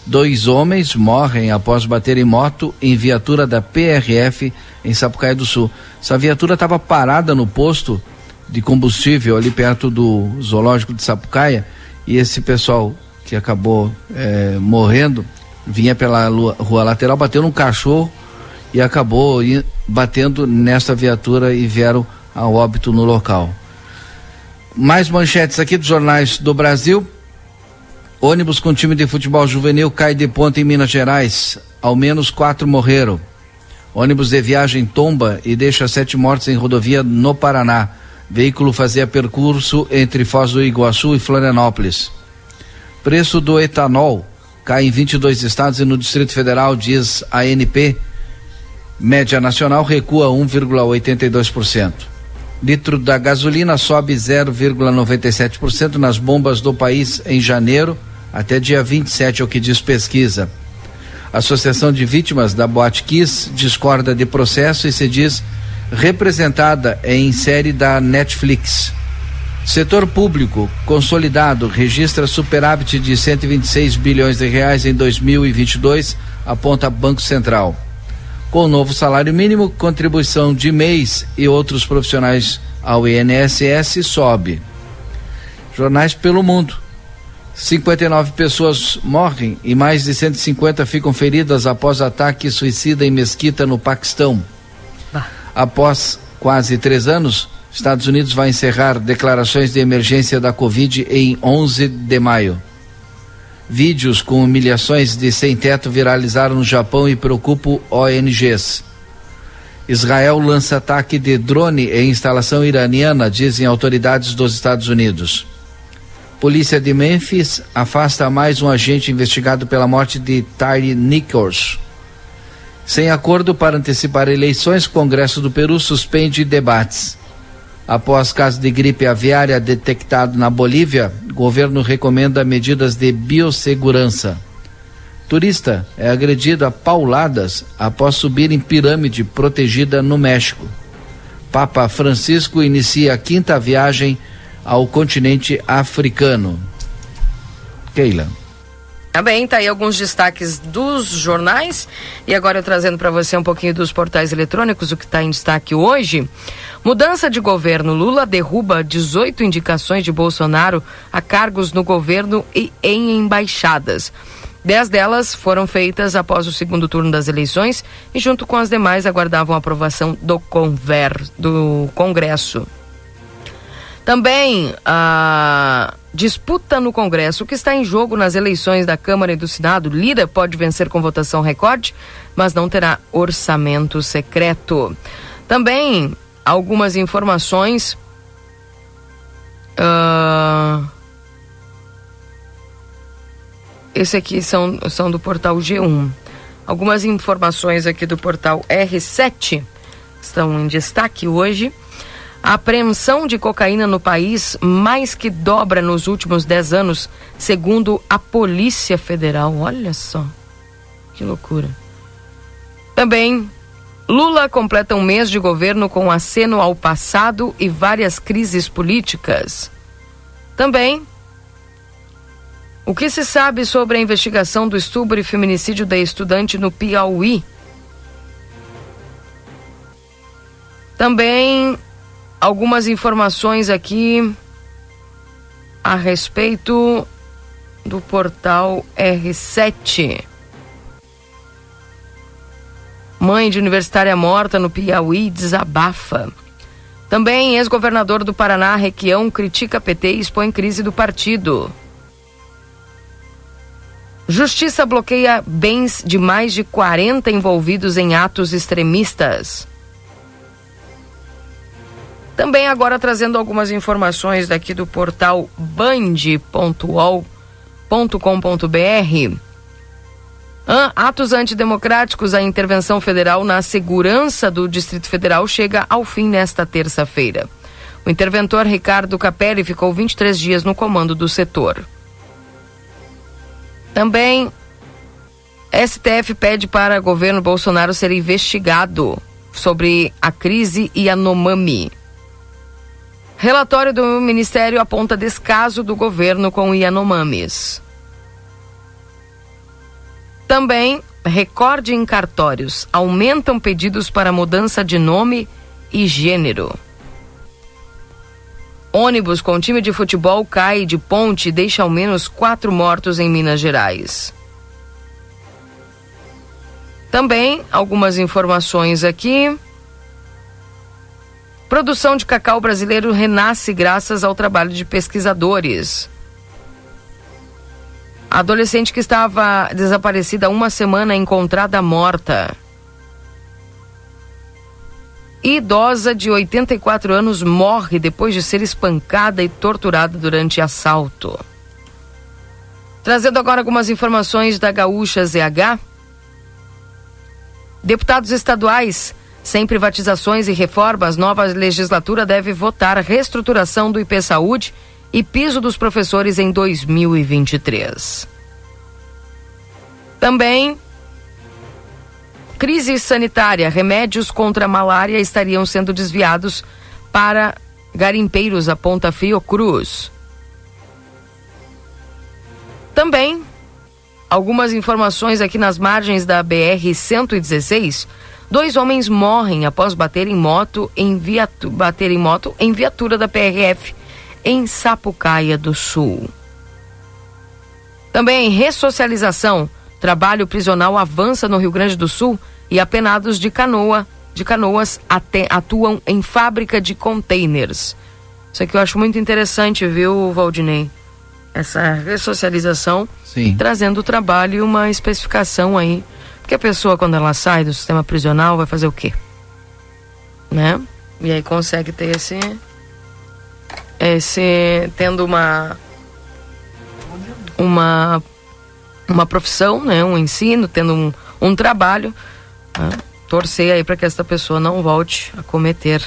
Dois homens morrem após bater em moto em viatura da PRF em Sapucaia do Sul. Essa viatura estava parada no posto de combustível ali perto do zoológico de Sapucaia e esse pessoal que acabou eh, morrendo vinha pela rua lateral, bateu num cachorro e acabou batendo nesta viatura e vieram a óbito no local. Mais manchetes aqui dos jornais do Brasil. Ônibus com time de futebol juvenil cai de ponta em Minas Gerais. Ao menos quatro morreram. Ônibus de viagem tomba e deixa sete mortes em rodovia no Paraná. Veículo fazia percurso entre Foz do Iguaçu e Florianópolis. Preço do etanol cai em 22 estados e no Distrito Federal, diz a ANP. Média nacional recua 1,82%. Litro da gasolina sobe 0,97% nas bombas do país em janeiro até dia 27, é o que diz pesquisa. Associação de Vítimas da Boate Kiss discorda de processo e se diz representada em série da Netflix. Setor público consolidado registra superávit de 126 bilhões de reais em 2022, aponta Banco Central. Com o novo salário mínimo, contribuição de mês e outros profissionais ao INSS sobe. Jornais pelo mundo. 59 pessoas morrem e mais de 150 ficam feridas após ataque suicida em mesquita no Paquistão. Após quase três anos, Estados Unidos vai encerrar declarações de emergência da Covid em 11 de maio. Vídeos com humilhações de sem-teto viralizaram no Japão e preocupam ONGs. Israel lança ataque de drone em instalação iraniana, dizem autoridades dos Estados Unidos. Polícia de Memphis afasta mais um agente investigado pela morte de Tyre Nichols. Sem acordo para antecipar eleições, Congresso do Peru suspende debates. Após caso de gripe aviária detectado na Bolívia, governo recomenda medidas de biossegurança. Turista é agredido a pauladas após subir em pirâmide protegida no México. Papa Francisco inicia a quinta viagem ao continente africano. Keila. Tá bem, tá aí alguns destaques dos jornais e agora eu trazendo para você um pouquinho dos portais eletrônicos, o que está em destaque hoje. Mudança de governo. Lula derruba 18 indicações de Bolsonaro a cargos no governo e em embaixadas. Dez delas foram feitas após o segundo turno das eleições e, junto com as demais, aguardavam a aprovação do, conver, do Congresso. Também a disputa no Congresso. O que está em jogo nas eleições da Câmara e do Senado? Lira pode vencer com votação recorde, mas não terá orçamento secreto. Também algumas informações. Uh... Esse aqui são, são do portal G1. Algumas informações aqui do portal R7 estão em destaque hoje. A apreensão de cocaína no país mais que dobra nos últimos 10 anos, segundo a Polícia Federal. Olha só. Que loucura. Também, Lula completa um mês de governo com aceno ao passado e várias crises políticas. Também, o que se sabe sobre a investigação do estupro e feminicídio da estudante no Piauí? Também algumas informações aqui a respeito do portal R7. Mãe de universitária morta no Piauí desabafa. Também ex-governador do Paraná, Requião, critica PT e expõe crise do partido. Justiça bloqueia bens de mais de 40 envolvidos em atos extremistas. Também agora trazendo algumas informações daqui do portal band.ol.com.br. Atos antidemocráticos, a intervenção federal na segurança do Distrito Federal chega ao fim nesta terça-feira. O interventor Ricardo Capelli ficou 23 dias no comando do setor. Também, STF pede para governo Bolsonaro ser investigado sobre a crise Yanomami. Relatório do Ministério aponta descaso do governo com Yanomamis. Também, recorde em cartórios. Aumentam pedidos para mudança de nome e gênero. Ônibus com time de futebol cai de ponte e deixa ao menos quatro mortos em Minas Gerais. Também algumas informações aqui. Produção de cacau brasileiro renasce graças ao trabalho de pesquisadores. Adolescente que estava desaparecida há uma semana encontrada morta. Idosa de 84 anos morre depois de ser espancada e torturada durante assalto. Trazendo agora algumas informações da Gaúcha ZH. Deputados estaduais sem privatizações e reformas, nova legislatura deve votar reestruturação do IP Saúde e piso dos professores em 2023. Também crise sanitária, remédios contra a malária estariam sendo desviados para garimpeiros, aponta Fiocruz. Também algumas informações aqui nas margens da BR 116 Dois homens morrem após bater em moto em, viatu bater em, moto em viatura da PRF em Sapucaia do Sul. Também ressocialização. Trabalho prisional avança no Rio Grande do Sul e apenados de canoa de canoas atuam em fábrica de containers. Isso aqui eu acho muito interessante, viu, Valdinei? Essa ressocialização, Sim. trazendo o trabalho e uma especificação aí porque a pessoa, quando ela sai do sistema prisional, vai fazer o quê? Né? E aí consegue ter esse. esse tendo uma. uma. uma profissão, né? um ensino, tendo um, um trabalho. Né? Torcer aí para que esta pessoa não volte a cometer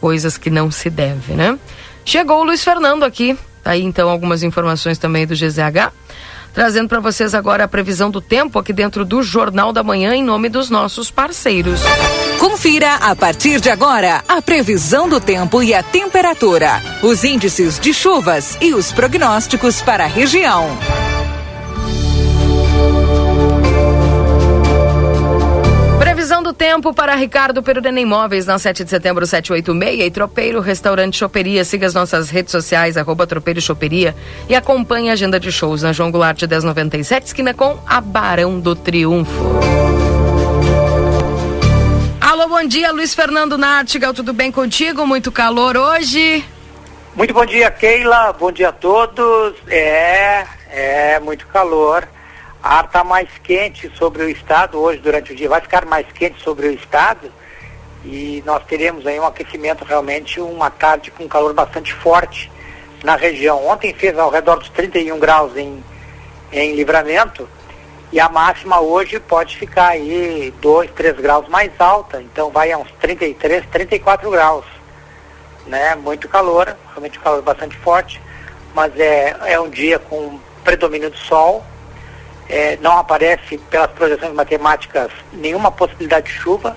coisas que não se deve, né? Chegou o Luiz Fernando aqui, tá aí então algumas informações também do GZH, trazendo para vocês agora a previsão do tempo aqui dentro do Jornal da Manhã em nome dos nossos parceiros. Confira a partir de agora a previsão do tempo e a temperatura, os índices de chuvas e os prognósticos para a região. Previsão do tempo para Ricardo Perurena Imóveis na 7 de setembro 786 e Tropeiro Restaurante Choperia. Siga as nossas redes sociais, arroba Tropeiro Choperia e acompanhe a agenda de shows na João Goulart 1097, esquina com a Barão do Triunfo. Alô, bom dia, Luiz Fernando Nartigal, tudo bem contigo? Muito calor hoje? Muito bom dia, Keila, bom dia a todos. É, é, muito calor ar está mais quente sobre o estado hoje durante o dia, vai ficar mais quente sobre o estado e nós teremos aí um aquecimento realmente uma tarde com calor bastante forte na região. Ontem fez ao redor dos 31 graus em, em livramento e a máxima hoje pode ficar aí 2, 3 graus mais alta, então vai a uns 33, 34 graus. Né? Muito calor, realmente calor bastante forte, mas é, é um dia com predomínio do sol é, não aparece pelas projeções matemáticas nenhuma possibilidade de chuva,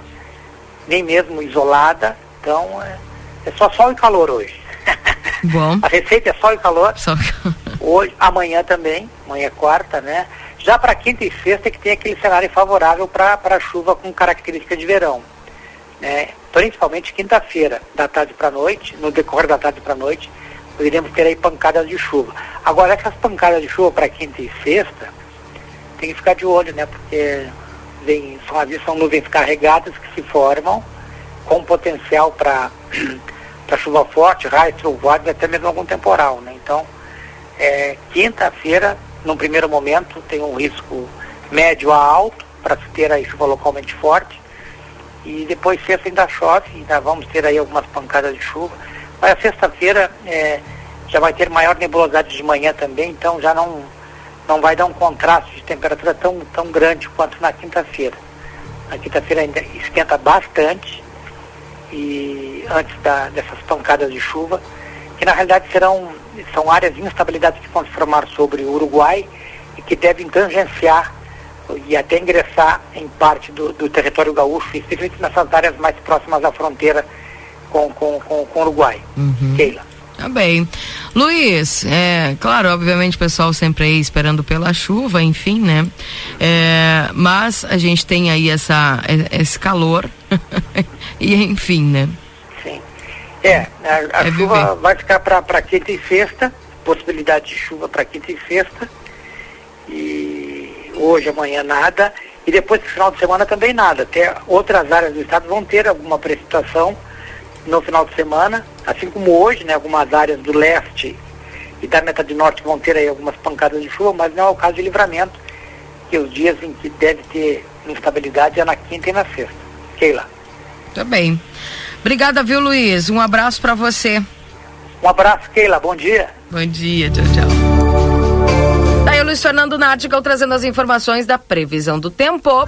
nem mesmo isolada. Então é, é só sol e calor hoje. Bom. A receita é sol e calor. Hoje, amanhã também, amanhã é quarta, né? Já para quinta e sexta é que tem aquele cenário favorável para chuva com característica de verão. Né? Principalmente quinta-feira, da tarde para noite, no decorrer da tarde para noite, poderíamos ter aí pancadas de chuva. Agora, essas pancadas de chuva para quinta e sexta, tem que ficar de olho, né? Porque vem, são, são nuvens carregadas que se formam com potencial para chuva forte, raios, trovoadas, até mesmo algum temporal, né? Então, é, quinta-feira, num primeiro momento, tem um risco médio a alto para se ter aí chuva localmente forte. E depois sexta ainda chove, ainda vamos ter aí algumas pancadas de chuva. Mas a sexta-feira é, já vai ter maior nebulosidade de manhã também, então já não não vai dar um contraste de temperatura tão, tão grande quanto na quinta-feira. Na quinta-feira ainda esquenta bastante e antes da, dessas pancadas de chuva, que na realidade serão são áreas de instabilidade que vão se formar sobre o Uruguai e que devem tangenciar e até ingressar em parte do, do território gaúcho, especialmente nessas áreas mais próximas à fronteira com, com, com, com o Uruguai. Uhum. Keila. Tá bem. Luiz, é, claro, obviamente o pessoal sempre aí esperando pela chuva, enfim, né? É, mas a gente tem aí essa, esse calor e enfim, né? Sim. É, a, a é chuva viver. vai ficar para quinta e sexta, possibilidade de chuva para quinta e sexta. E hoje, amanhã nada. E depois do final de semana também nada. Até outras áreas do estado vão ter alguma precipitação no final de semana, assim como hoje, né, algumas áreas do leste e da metade norte vão ter aí algumas pancadas de chuva, mas não é o caso de livramento, que os dias em que deve ter instabilidade é na quinta e na sexta. Keila. Tá bem. Obrigada, viu, Luiz? Um abraço para você. Um abraço, Keila. Bom dia. Bom dia. Tchau, tchau. Tá aí o Luiz Fernando Nartigal trazendo as informações da previsão do tempo.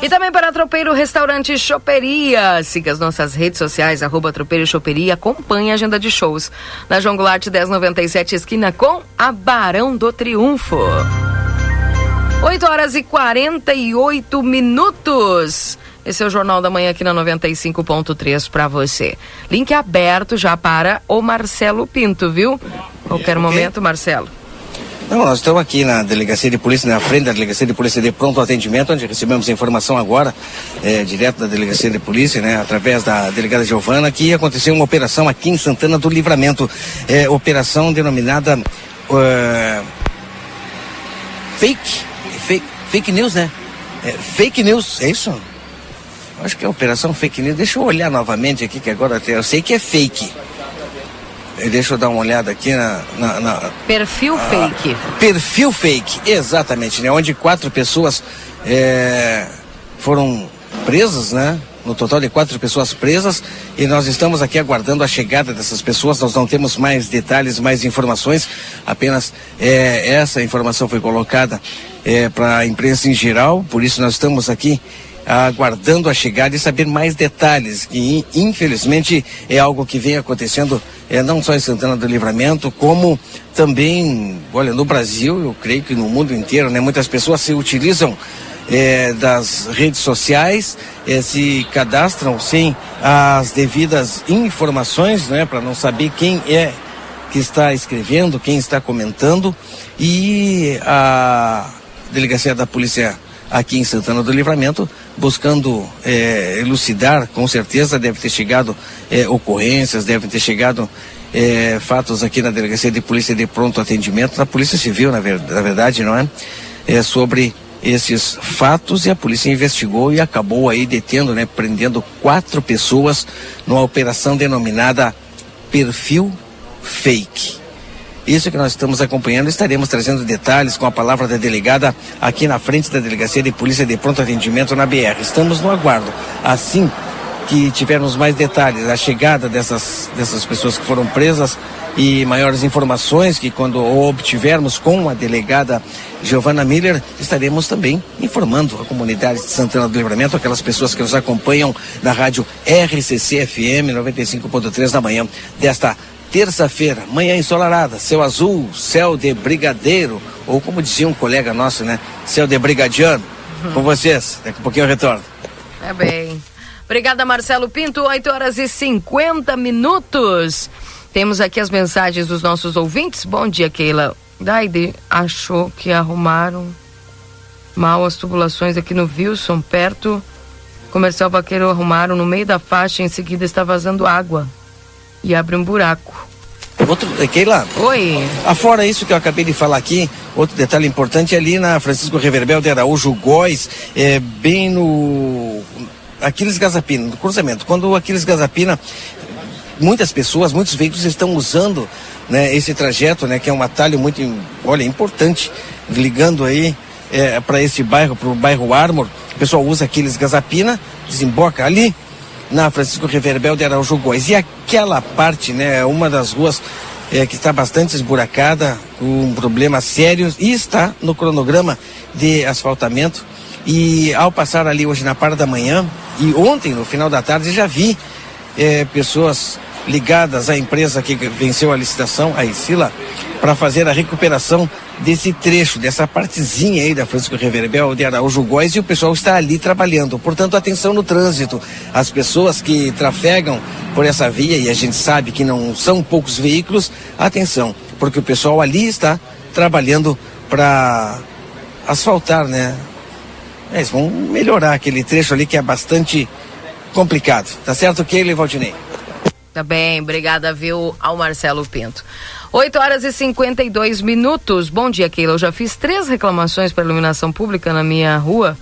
E também para Tropeiro Restaurante Choperia. Siga as nossas redes sociais, arroba Tropeiro Choperia. Acompanhe a agenda de shows. Na João Goulart 1097, esquina com a Barão do Triunfo. 8 horas e 48 minutos. Esse é o Jornal da Manhã aqui na 95.3 para você. Link aberto já para o Marcelo Pinto, viu? Qualquer momento, Marcelo. Não, nós estamos aqui na delegacia de polícia, na frente da delegacia de polícia de pronto atendimento, onde recebemos a informação agora, é, direto da delegacia de polícia, né, através da delegada Giovana, que aconteceu uma operação aqui em Santana do Livramento, é, operação denominada uh, fake, fake, fake news, né? É, fake news, é isso? acho que é Operação Fake News. Deixa eu olhar novamente aqui, que agora eu sei que é fake. Deixa eu dar uma olhada aqui na. na, na perfil ah, fake. Perfil fake, exatamente, né? Onde quatro pessoas é, foram presas, né? No total de quatro pessoas presas e nós estamos aqui aguardando a chegada dessas pessoas. Nós não temos mais detalhes, mais informações. Apenas é, essa informação foi colocada é, para a imprensa em geral. Por isso nós estamos aqui aguardando a chegada e saber mais detalhes, que infelizmente é algo que vem acontecendo é, não só em Santana do Livramento, como também, olha, no Brasil, eu creio que no mundo inteiro, né, muitas pessoas se utilizam é, das redes sociais, é, se cadastram sem as devidas informações, né, para não saber quem é que está escrevendo, quem está comentando, e a delegacia da polícia aqui em Santana do Livramento, buscando é, elucidar, com certeza deve ter chegado é, ocorrências, devem ter chegado é, fatos aqui na Delegacia de Polícia de Pronto Atendimento, na Polícia Civil, na, ver, na verdade, não é? É sobre esses fatos e a polícia investigou e acabou aí detendo, né, prendendo quatro pessoas numa operação denominada Perfil Fake. Isso que nós estamos acompanhando, estaremos trazendo detalhes com a palavra da delegada aqui na frente da Delegacia de Polícia de Pronto Atendimento na BR. Estamos no aguardo. Assim que tivermos mais detalhes, a chegada dessas, dessas pessoas que foram presas e maiores informações que quando obtivermos com a delegada Giovana Miller, estaremos também informando a comunidade de Santana do Livramento, aquelas pessoas que nos acompanham na rádio RCC FM 95.3 da manhã desta terça-feira, manhã ensolarada, céu azul, céu de brigadeiro, ou como dizia um colega nosso, né? Céu de brigadiano. Uhum. Com vocês, daqui a pouquinho eu retorno. É bem. Obrigada, Marcelo Pinto, 8 horas e 50 minutos. Temos aqui as mensagens dos nossos ouvintes. Bom dia, Keila. Daide achou que arrumaram mal as tubulações aqui no Wilson, perto. Comercial Vaqueiro arrumaram no meio da faixa, em seguida está vazando água e abre um buraco. Outro, eh, Keila? Oi. Afora isso que eu acabei de falar aqui, outro detalhe importante é ali na Francisco Reverbel de Araújo Góis, é, bem no Aquiles Gazapina, no cruzamento. Quando o Aquiles Gazapina, muitas pessoas, muitos veículos estão usando né, esse trajeto, né, que é um atalho muito, olha, importante, ligando aí é, para esse bairro, para o bairro Armor. O pessoal usa Aquiles Gazapina, desemboca ali, na Francisco Reverbel de Araújo Góes. E aquela parte, né, uma das ruas é, que está bastante esburacada, com problemas sérios, e está no cronograma de asfaltamento. E ao passar ali hoje na parte da manhã, e ontem no final da tarde, já vi é, pessoas ligadas à empresa que venceu a licitação, a Isila, para fazer a recuperação desse trecho, dessa partezinha aí da Francisco Reverbel de Araújo Góes e o pessoal está ali trabalhando. Portanto, atenção no trânsito. As pessoas que trafegam por essa via, e a gente sabe que não são poucos veículos, atenção, porque o pessoal ali está trabalhando para asfaltar, né? Eles vão melhorar aquele trecho ali que é bastante complicado. Tá certo, Keila e Valdinei? Tá bem, obrigada, viu, ao Marcelo Pinto. 8 horas e 52 minutos. Bom dia, Keila. Eu já fiz três reclamações para iluminação pública na minha rua.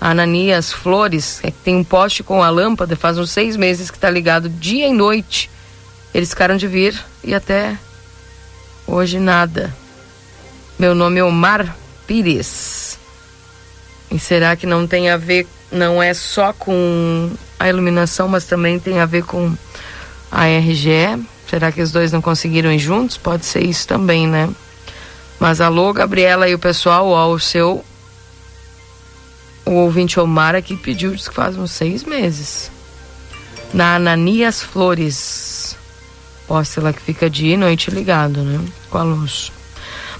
Ananias Flores, é que tem um poste com a lâmpada, faz uns seis meses que está ligado dia e noite. Eles ficaram de vir e até hoje nada. Meu nome é Omar Pires. E será que não tem a ver, não é só com a iluminação, mas também tem a ver com a RGE? Será que os dois não conseguiram ir juntos? Pode ser isso também, né? Mas alô, Gabriela e o pessoal, ó, o seu. O ouvinte Omar aqui pediu, diz que faz uns seis meses. Na Ananias Flores. Posta lá que fica dia e noite ligado, né? Com a luz.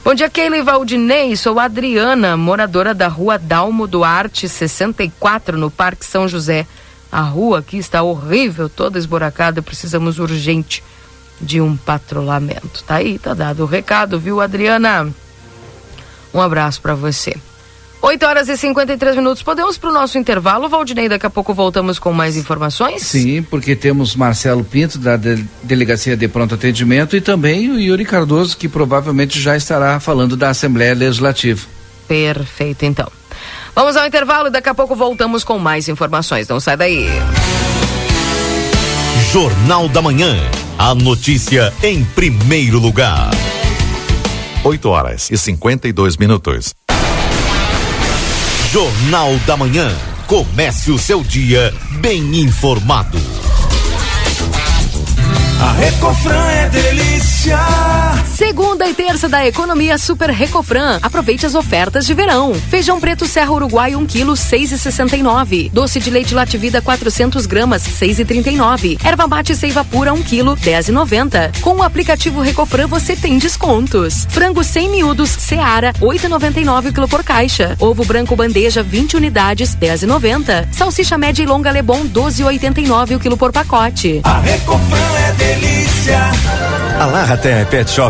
Bom dia, Keila Valdinei. Sou Adriana, moradora da rua Dalmo Duarte, 64, no Parque São José. A rua aqui está horrível, toda esburacada, precisamos urgente de um patrulhamento. Tá aí, tá dado o recado, viu, Adriana? Um abraço para você. 8 horas e 53 minutos. Podemos para o nosso intervalo, Valdinei? Daqui a pouco voltamos com mais informações? Sim, porque temos Marcelo Pinto, da de Delegacia de Pronto Atendimento, e também o Yuri Cardoso, que provavelmente já estará falando da Assembleia Legislativa. Perfeito, então. Vamos ao intervalo e daqui a pouco voltamos com mais informações. Não sai daí. Jornal da Manhã. A notícia em primeiro lugar. 8 horas e 52 minutos. Jornal da Manhã. Comece o seu dia bem informado. A Recofran é delícia. Segunda e terça da economia Super Recofran. Aproveite as ofertas de verão. Feijão preto Serra Uruguai 1 kg 6,69. Doce de leite Lativida 400 gramas 6,39. Erva mate Seiva Pura 1 kg 10,90. Com o aplicativo Recofran você tem descontos. Frango 100 miúdos Seara 8,99 kg por caixa. Ovo branco bandeja 20 unidades 10,90. Salsicha média e longa Lebon 12,89 o quilo por pacote. A Recofran é delícia delícia. A Larraté Pet Shop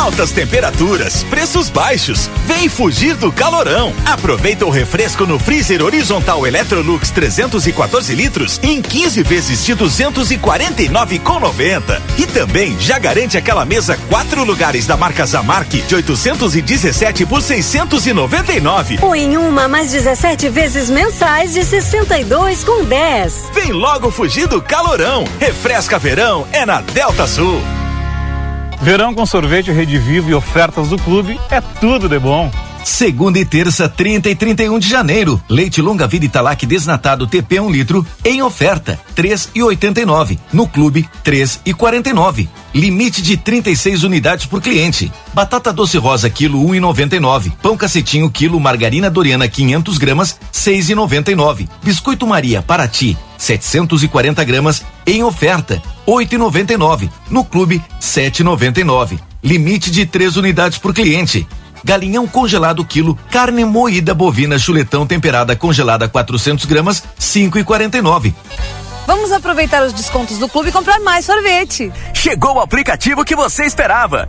Altas temperaturas, preços baixos. Vem fugir do calorão. Aproveita o refresco no freezer horizontal Electrolux 314 litros em 15 vezes de 249,90. E também já garante aquela mesa quatro lugares da marca Zamark de 817 por 699. Ou em uma mais 17 vezes mensais de 62 com 10. Vem logo fugir do calorão. Refresca verão é na Delta Sul. Verão com sorvete Rede Vivo e ofertas do clube é tudo de bom. Segunda e terça, 30 e 31 de janeiro. Leite longa vida Italac desnatado TP 1 um litro em oferta, três e oitenta e nove. No clube, três e quarenta e nove. Limite de 36 unidades por cliente. Batata doce rosa quilo um e noventa e nove. Pão cacetinho quilo margarina Doriana 500 gramas seis e noventa e nove. Biscoito Maria Paraty 740 gramas em oferta, oito e noventa e nove. No clube, sete e noventa e nove. Limite de três unidades por cliente. Galinhão congelado quilo, carne moída bovina chuletão temperada congelada 400 gramas, cinco e quarenta e nove. Vamos aproveitar os descontos do clube e comprar mais sorvete. Chegou o aplicativo que você esperava.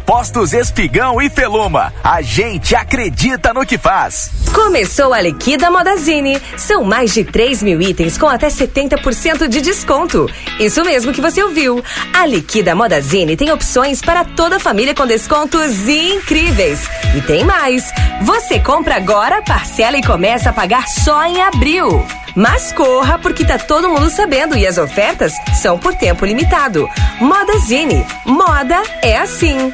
Postos Espigão e Feluma. A gente acredita no que faz. Começou a Liquida Modazine. São mais de 3 mil itens com até 70% de desconto. Isso mesmo que você ouviu. A Liquida Modazine tem opções para toda a família com descontos incríveis. E tem mais. Você compra agora, parcela e começa a pagar só em abril. Mas corra porque tá todo mundo sabendo e as ofertas são por tempo limitado. Modazine. Moda é assim.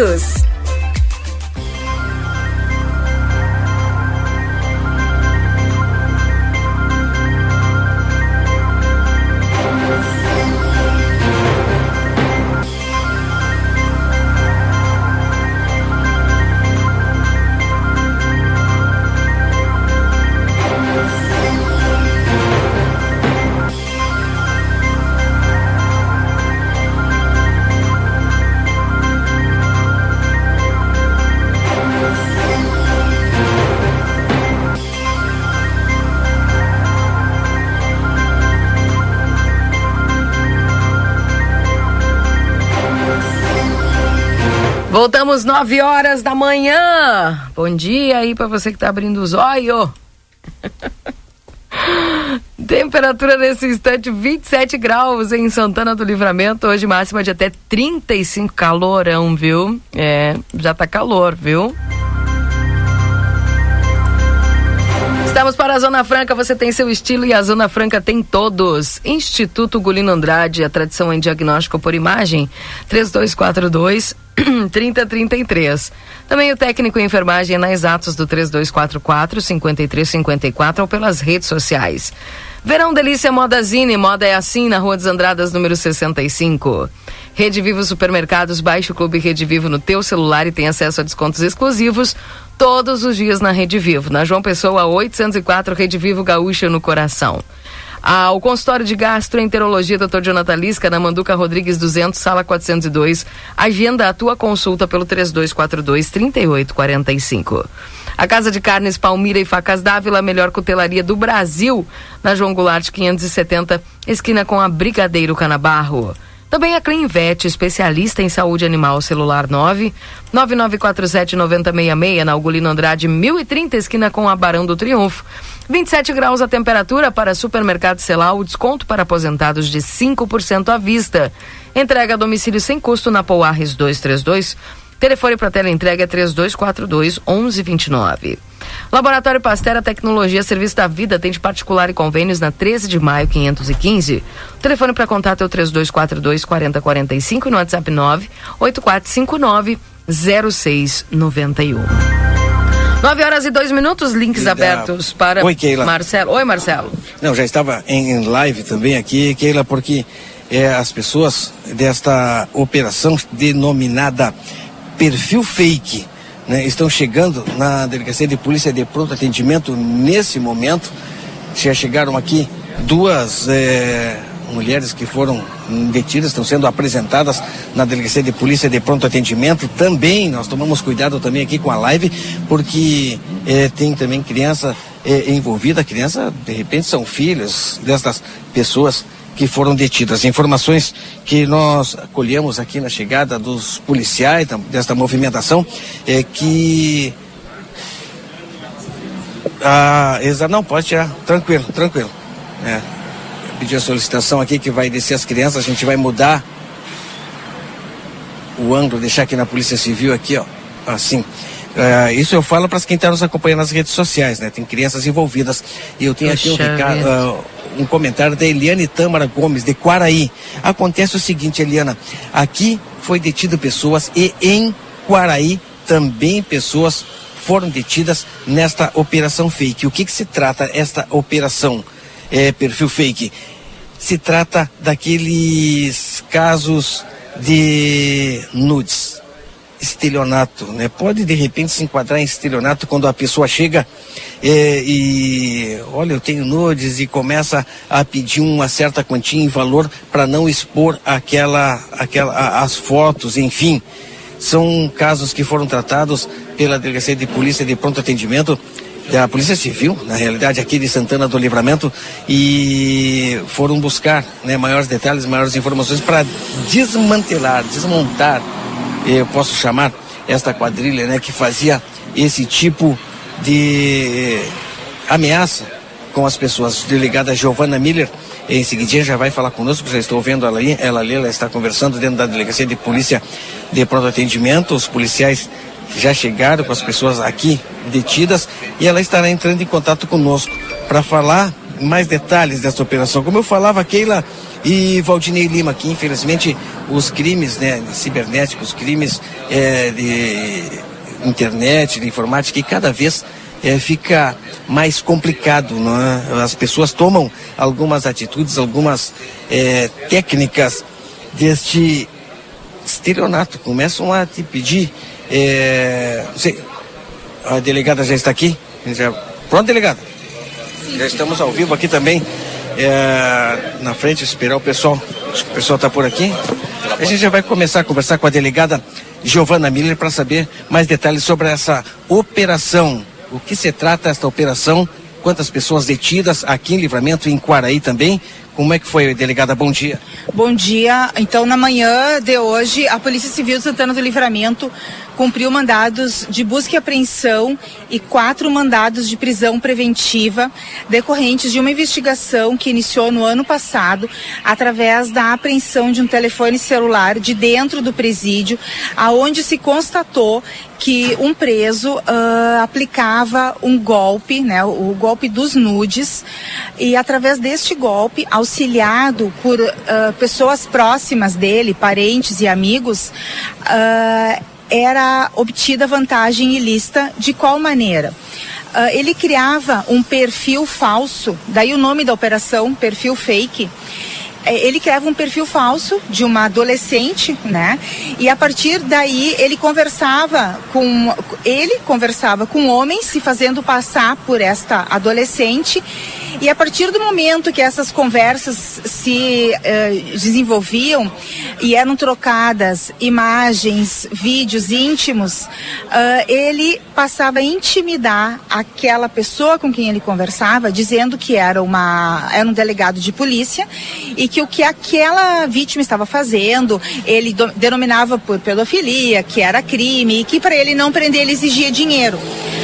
todos. Voltamos 9 horas da manhã. Bom dia aí para você que tá abrindo os olhos. Temperatura nesse instante 27 graus em Santana do Livramento. Hoje máxima de até 35 calorão, viu? É, já tá calor, viu? Estamos para a Zona Franca, você tem seu estilo e a Zona Franca tem todos. Instituto Gulino Andrade, a tradição em diagnóstico por imagem, 3242 3033. Também o técnico em enfermagem na Exatos do 3244 5354 ou pelas redes sociais. Verão Delícia Modazine, moda é assim na Rua dos Andradas, número 65. Rede Vivo Supermercados, baixe o Clube Rede Vivo no teu celular e tem acesso a descontos exclusivos todos os dias na Rede Vivo. Na João Pessoa 804, Rede Vivo Gaúcha no coração. Ah, o consultório de gastroenterologia Dr. Jonathan Lisca, na Manduca Rodrigues 200, sala 402. Agenda a tua consulta pelo 3242 3845. A Casa de Carnes Palmira e Facas Dávila, melhor cutelaria do Brasil, na João Goulart 570, esquina com a Brigadeiro Canabarro. Também a Clinvet, especialista em saúde animal, celular 9 9947 9066 na Ugolino Andrade 1030, esquina com a Barão do Triunfo. 27 graus a temperatura para supermercado Celal, desconto para aposentados de 5% à vista. Entrega a domicílio sem custo na Pouarres 232. Telefone para tela entrega é 3242 1129. Laboratório Pastera Tecnologia Serviço da Vida tem de particular e convênios na 13 de maio 515. O telefone para contato é o 3242 4045 e no WhatsApp 98459 0691. 9 horas e 2 minutos, links abertos para Oi, Keila. Marcelo. Oi, Marcelo. Não, já estava em live também aqui, Keila, porque é, as pessoas desta operação denominada perfil fake né, estão chegando na delegacia de polícia de pronto atendimento nesse momento. Já chegaram aqui duas é, mulheres que foram detidas, estão sendo apresentadas na delegacia de polícia de pronto atendimento. Também nós tomamos cuidado também aqui com a live, porque é, tem também criança é, envolvida. Criança, de repente, são filhos destas pessoas que foram detidas. Informações que nós colhemos aqui na chegada dos policiais desta movimentação é que ah, exa, não pode tirar, tranquilo, tranquilo. É. a solicitação aqui que vai descer as crianças, a gente vai mudar o ângulo, deixar aqui na Polícia Civil aqui, ó, assim. Uh, isso eu falo para quem está nos acompanhando nas redes sociais, né? Tem crianças envolvidas. E eu tenho Puxa aqui um, uh, um comentário da Eliane Tâmara Gomes, de Quaraí. Acontece o seguinte, Eliana, aqui foi detido pessoas e em Quaraí também pessoas foram detidas nesta operação fake. O que, que se trata esta operação é, perfil fake? Se trata daqueles casos de nudes estelionato, né? Pode de repente se enquadrar em estelionato quando a pessoa chega é, e olha, eu tenho nudes e começa a pedir uma certa quantia em valor para não expor aquela, aquela, as fotos, enfim. São casos que foram tratados pela Delegacia de Polícia de Pronto Atendimento da Polícia Civil, na realidade aqui de Santana do Livramento, e foram buscar né, maiores detalhes, maiores informações para desmantelar, desmontar eu posso chamar esta quadrilha, né, que fazia esse tipo de ameaça com as pessoas. Delegada Giovana Miller, em seguidinha já vai falar conosco, já estou vendo ela ali, ela ali, ela está conversando dentro da delegacia de polícia de pronto atendimento, os policiais já chegaram com as pessoas aqui detidas e ela estará entrando em contato conosco para falar mais detalhes dessa operação. Como eu falava, Keila, e Valdinei Lima, que infelizmente os crimes né, cibernéticos, crimes é, de internet, de informática, e cada vez é, fica mais complicado. É? As pessoas tomam algumas atitudes, algumas é, técnicas deste estelionato, começam a te pedir. É, sei, a delegada já está aqui? Já... Pronto, delegada? Já estamos ao vivo aqui também é, na frente, esperar o pessoal. Acho que o pessoal está por aqui. A gente já vai começar a conversar com a delegada Giovana Miller para saber mais detalhes sobre essa operação. O que se trata esta operação? Quantas pessoas detidas aqui em Livramento e em Quaraí também? Como é que foi, delegada? Bom dia. Bom dia. Então, na manhã de hoje, a Polícia Civil de Santana do Livramento cumpriu mandados de busca e apreensão e quatro mandados de prisão preventiva decorrentes de uma investigação que iniciou no ano passado através da apreensão de um telefone celular de dentro do presídio, aonde se constatou que um preso uh, aplicava um golpe, né, o golpe dos nudes, e através deste golpe, auxiliado por uh, pessoas próximas dele, parentes e amigos, uh, era obtida vantagem ilícita de qual maneira? Uh, ele criava um perfil falso, daí o nome da operação, perfil fake. É, ele criava um perfil falso de uma adolescente, né? E a partir daí ele conversava com ele conversava com homens se fazendo passar por esta adolescente e a partir do momento que essas conversas se eh, desenvolviam e eram trocadas imagens, vídeos íntimos, uh, ele passava a intimidar aquela pessoa com quem ele conversava, dizendo que era, uma, era um delegado de polícia e que o que aquela vítima estava fazendo, ele do, denominava por pedofilia, que era crime e que para ele não prender ele exigia dinheiro.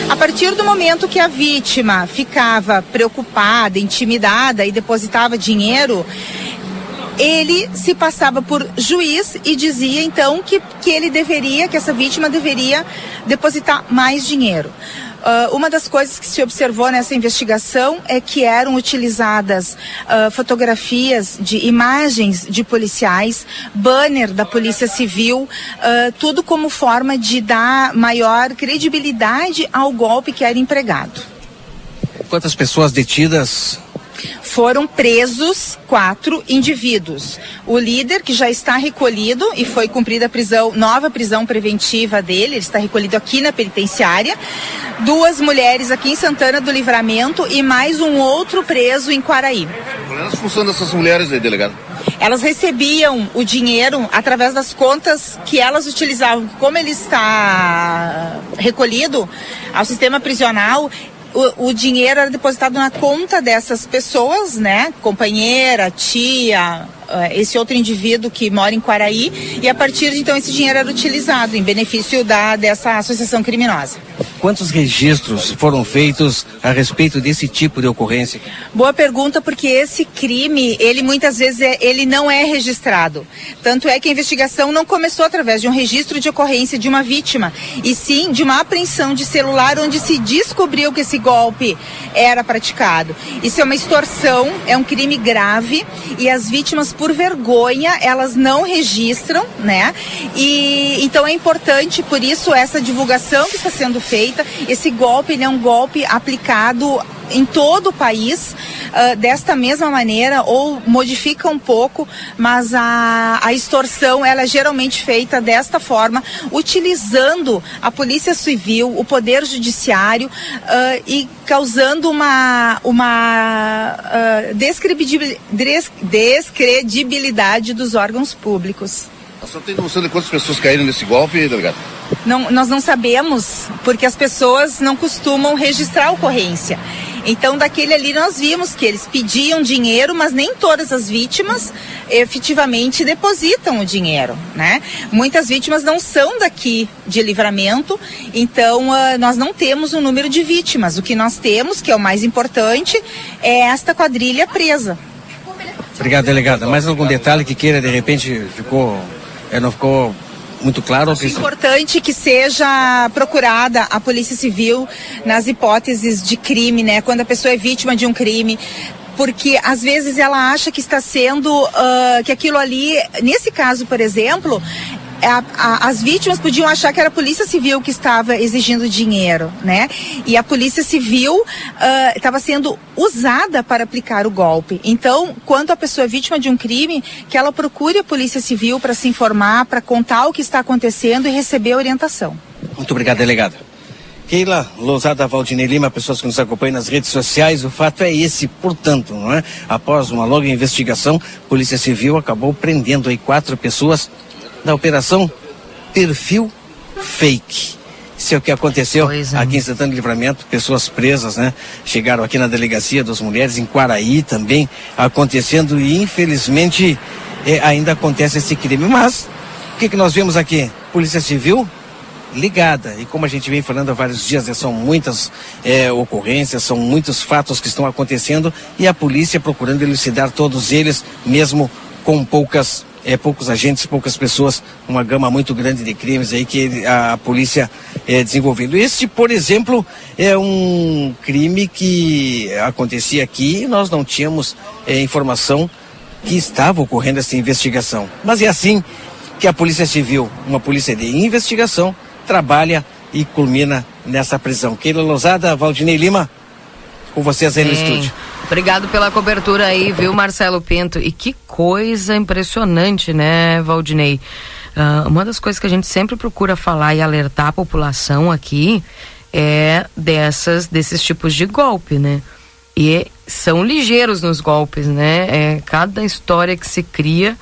A partir do momento que a vítima ficava preocupada, intimidada e depositava dinheiro, ele se passava por juiz e dizia então que, que ele deveria, que essa vítima deveria depositar mais dinheiro. Uh, uma das coisas que se observou nessa investigação é que eram utilizadas uh, fotografias de imagens de policiais, banner da Polícia Civil, uh, tudo como forma de dar maior credibilidade ao golpe que era empregado. Quantas pessoas detidas foram presos quatro indivíduos. O líder, que já está recolhido e foi cumprida a prisão, nova prisão preventiva dele, ele está recolhido aqui na penitenciária. Duas mulheres aqui em Santana do Livramento e mais um outro preso em Quaraí. Qual é a função dessas mulheres aí, delegado? Elas recebiam o dinheiro através das contas que elas utilizavam. Como ele está recolhido ao sistema prisional, o, o, dinheiro era depositado na conta dessas pessoas, né? Companheira, tia, esse outro indivíduo que mora em Quaraí, e a partir de então esse dinheiro era utilizado em benefício da, dessa associação criminosa. quantos registros foram feitos a respeito desse tipo de ocorrência? Boa pergunta, porque esse crime, ele muitas vezes é, ele não é registrado. Tanto é que a investigação não começou através de um registro de ocorrência de uma vítima, e sim de uma apreensão de celular onde se descobriu que esse golpe era praticado. Isso é uma extorsão, é um crime grave e as vítimas, por vergonha, elas não registram, né? E então é importante, por isso, essa divulgação que está sendo feita. Esse golpe ele é um golpe aplicado em todo o país uh, desta mesma maneira ou modifica um pouco, mas a, a extorsão ela é geralmente feita desta forma, utilizando a polícia civil, o poder judiciário uh, e causando uma, uma uh, descredibilidade dos órgãos públicos. A senhora tem noção de quantas pessoas caíram nesse golpe, delegado? Não, nós não sabemos, porque as pessoas não costumam registrar a ocorrência. Então, daquele ali nós vimos que eles pediam dinheiro, mas nem todas as vítimas efetivamente depositam o dinheiro, né? Muitas vítimas não são daqui de livramento, então uh, nós não temos o um número de vítimas. O que nós temos, que é o mais importante, é esta quadrilha presa. Obrigado, delegada. Mais algum detalhe que queira, de repente, ficou, é, não ficou muito claro. Acho importante que seja procurada a Polícia Civil nas hipóteses de crime, né? Quando a pessoa é vítima de um crime, porque às vezes ela acha que está sendo uh, que aquilo ali, nesse caso, por exemplo, a, a, as vítimas podiam achar que era a Polícia Civil que estava exigindo dinheiro, né? E a Polícia Civil estava uh, sendo usada para aplicar o golpe. Então, quando a pessoa é vítima de um crime, que ela procure a Polícia Civil para se informar, para contar o que está acontecendo e receber orientação. Muito obrigado, delegada. Keila Lousada Valdinei Lima, pessoas que nos acompanham nas redes sociais, o fato é esse, portanto, não é? Após uma longa investigação, Polícia Civil acabou prendendo aí quatro pessoas da operação Perfil Fake. Isso é o que aconteceu é. aqui em Santana de Livramento, pessoas presas, né? Chegaram aqui na delegacia das mulheres, em Quaraí também acontecendo e infelizmente é, ainda acontece esse crime. Mas, o que, que nós vemos aqui? Polícia Civil ligada. E como a gente vem falando há vários dias, né, são muitas é, ocorrências, são muitos fatos que estão acontecendo e a polícia procurando elucidar todos eles, mesmo com poucas é, poucos agentes, poucas pessoas, uma gama muito grande de crimes aí que a, polícia é desenvolvendo. Este, por exemplo, é um crime que acontecia aqui e nós não tínhamos é, informação que estava ocorrendo essa investigação. Mas é assim que a Polícia Civil, uma polícia de investigação, trabalha e culmina nessa prisão. Keila Lozada, Valdinei Lima, com vocês aí no estúdio. Obrigado pela cobertura aí, viu, Marcelo Pinto? E que coisa impressionante, né, Valdinei? Uh, uma das coisas que a gente sempre procura falar e alertar a população aqui é dessas, desses tipos de golpe, né? E são ligeiros nos golpes, né? É cada história que se cria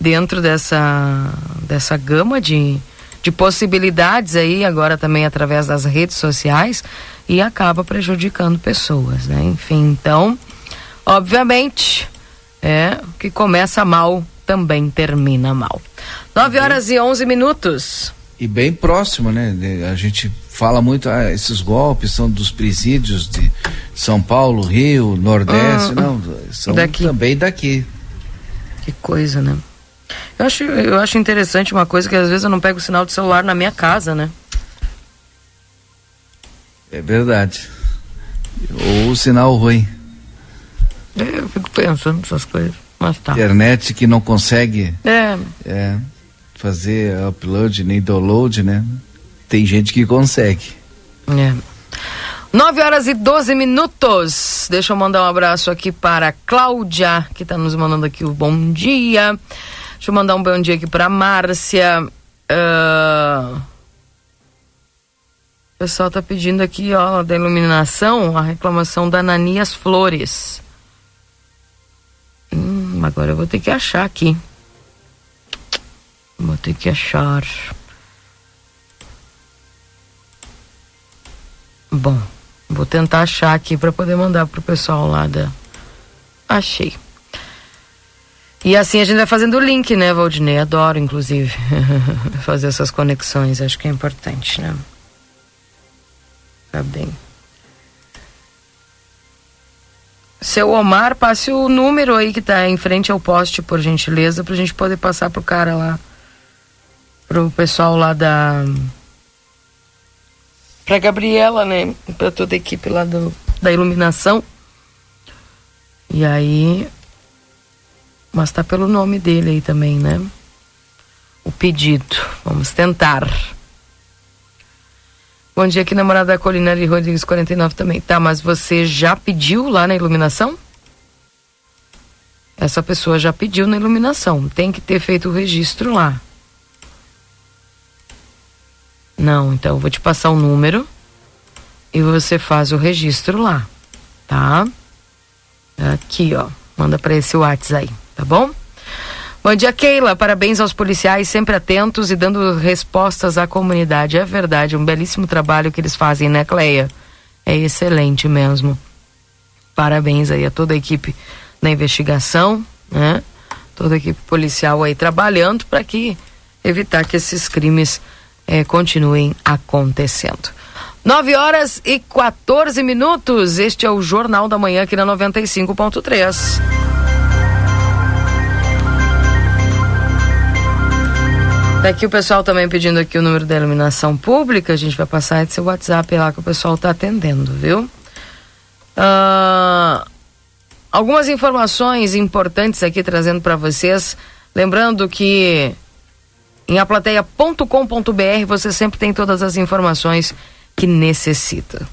dentro dessa, dessa gama de, de possibilidades aí, agora também através das redes sociais, e acaba prejudicando pessoas, né? Enfim, então, obviamente, é o que começa mal também termina mal. 9 horas e 11 minutos. E bem próximo, né? A gente fala muito, ah, esses golpes são dos presídios de São Paulo, Rio, Nordeste, hum, não, são daqui. também daqui. Que coisa, né? Eu acho, eu acho interessante uma coisa que às vezes eu não pego o sinal de celular na minha casa, né? É verdade. Ou o sinal ruim. É, eu fico pensando nessas coisas. Mas tá. Internet que não consegue é. É, fazer upload nem download, né? Tem gente que consegue. É. 9 horas e 12 minutos. Deixa eu mandar um abraço aqui para Cláudia, que está nos mandando aqui o bom dia. Deixa eu mandar um bom dia aqui para Márcia. Uh... O pessoal tá pedindo aqui, ó, da iluminação, a reclamação da Nanias Flores. Hum, agora eu vou ter que achar aqui. Vou ter que achar. Bom, vou tentar achar aqui para poder mandar pro pessoal lá da. Achei. E assim a gente vai fazendo o link, né, Valdinei? Adoro, inclusive, fazer essas conexões. Acho que é importante, né? Tá bem. Seu Omar, passe o número aí que tá em frente ao poste, por gentileza, pra gente poder passar pro cara lá. Pro pessoal lá da. Pra Gabriela, né? Pra toda a equipe lá do, da iluminação. E aí. Mas tá pelo nome dele aí também, né? O pedido. Vamos tentar. Bom dia aqui, namorada da Colinari Rodrigues 49 também. Tá, mas você já pediu lá na iluminação? Essa pessoa já pediu na iluminação. Tem que ter feito o registro lá. Não, então eu vou te passar o número e você faz o registro lá, tá? Aqui, ó. Manda para esse WhatsApp aí, tá bom? Bom dia, Keila. Parabéns aos policiais, sempre atentos e dando respostas à comunidade. É verdade, um belíssimo trabalho que eles fazem, né, Cleia? É excelente mesmo. Parabéns aí a toda a equipe da investigação, né? Toda a equipe policial aí trabalhando para que evitar que esses crimes eh, continuem acontecendo. 9 horas e 14 minutos. Este é o Jornal da Manhã aqui na 95.3. Daqui o pessoal também pedindo aqui o número da iluminação pública. A gente vai passar esse WhatsApp lá que o pessoal está atendendo, viu? Uh, algumas informações importantes aqui trazendo para vocês. Lembrando que em aplateia.com.br você sempre tem todas as informações que necessita.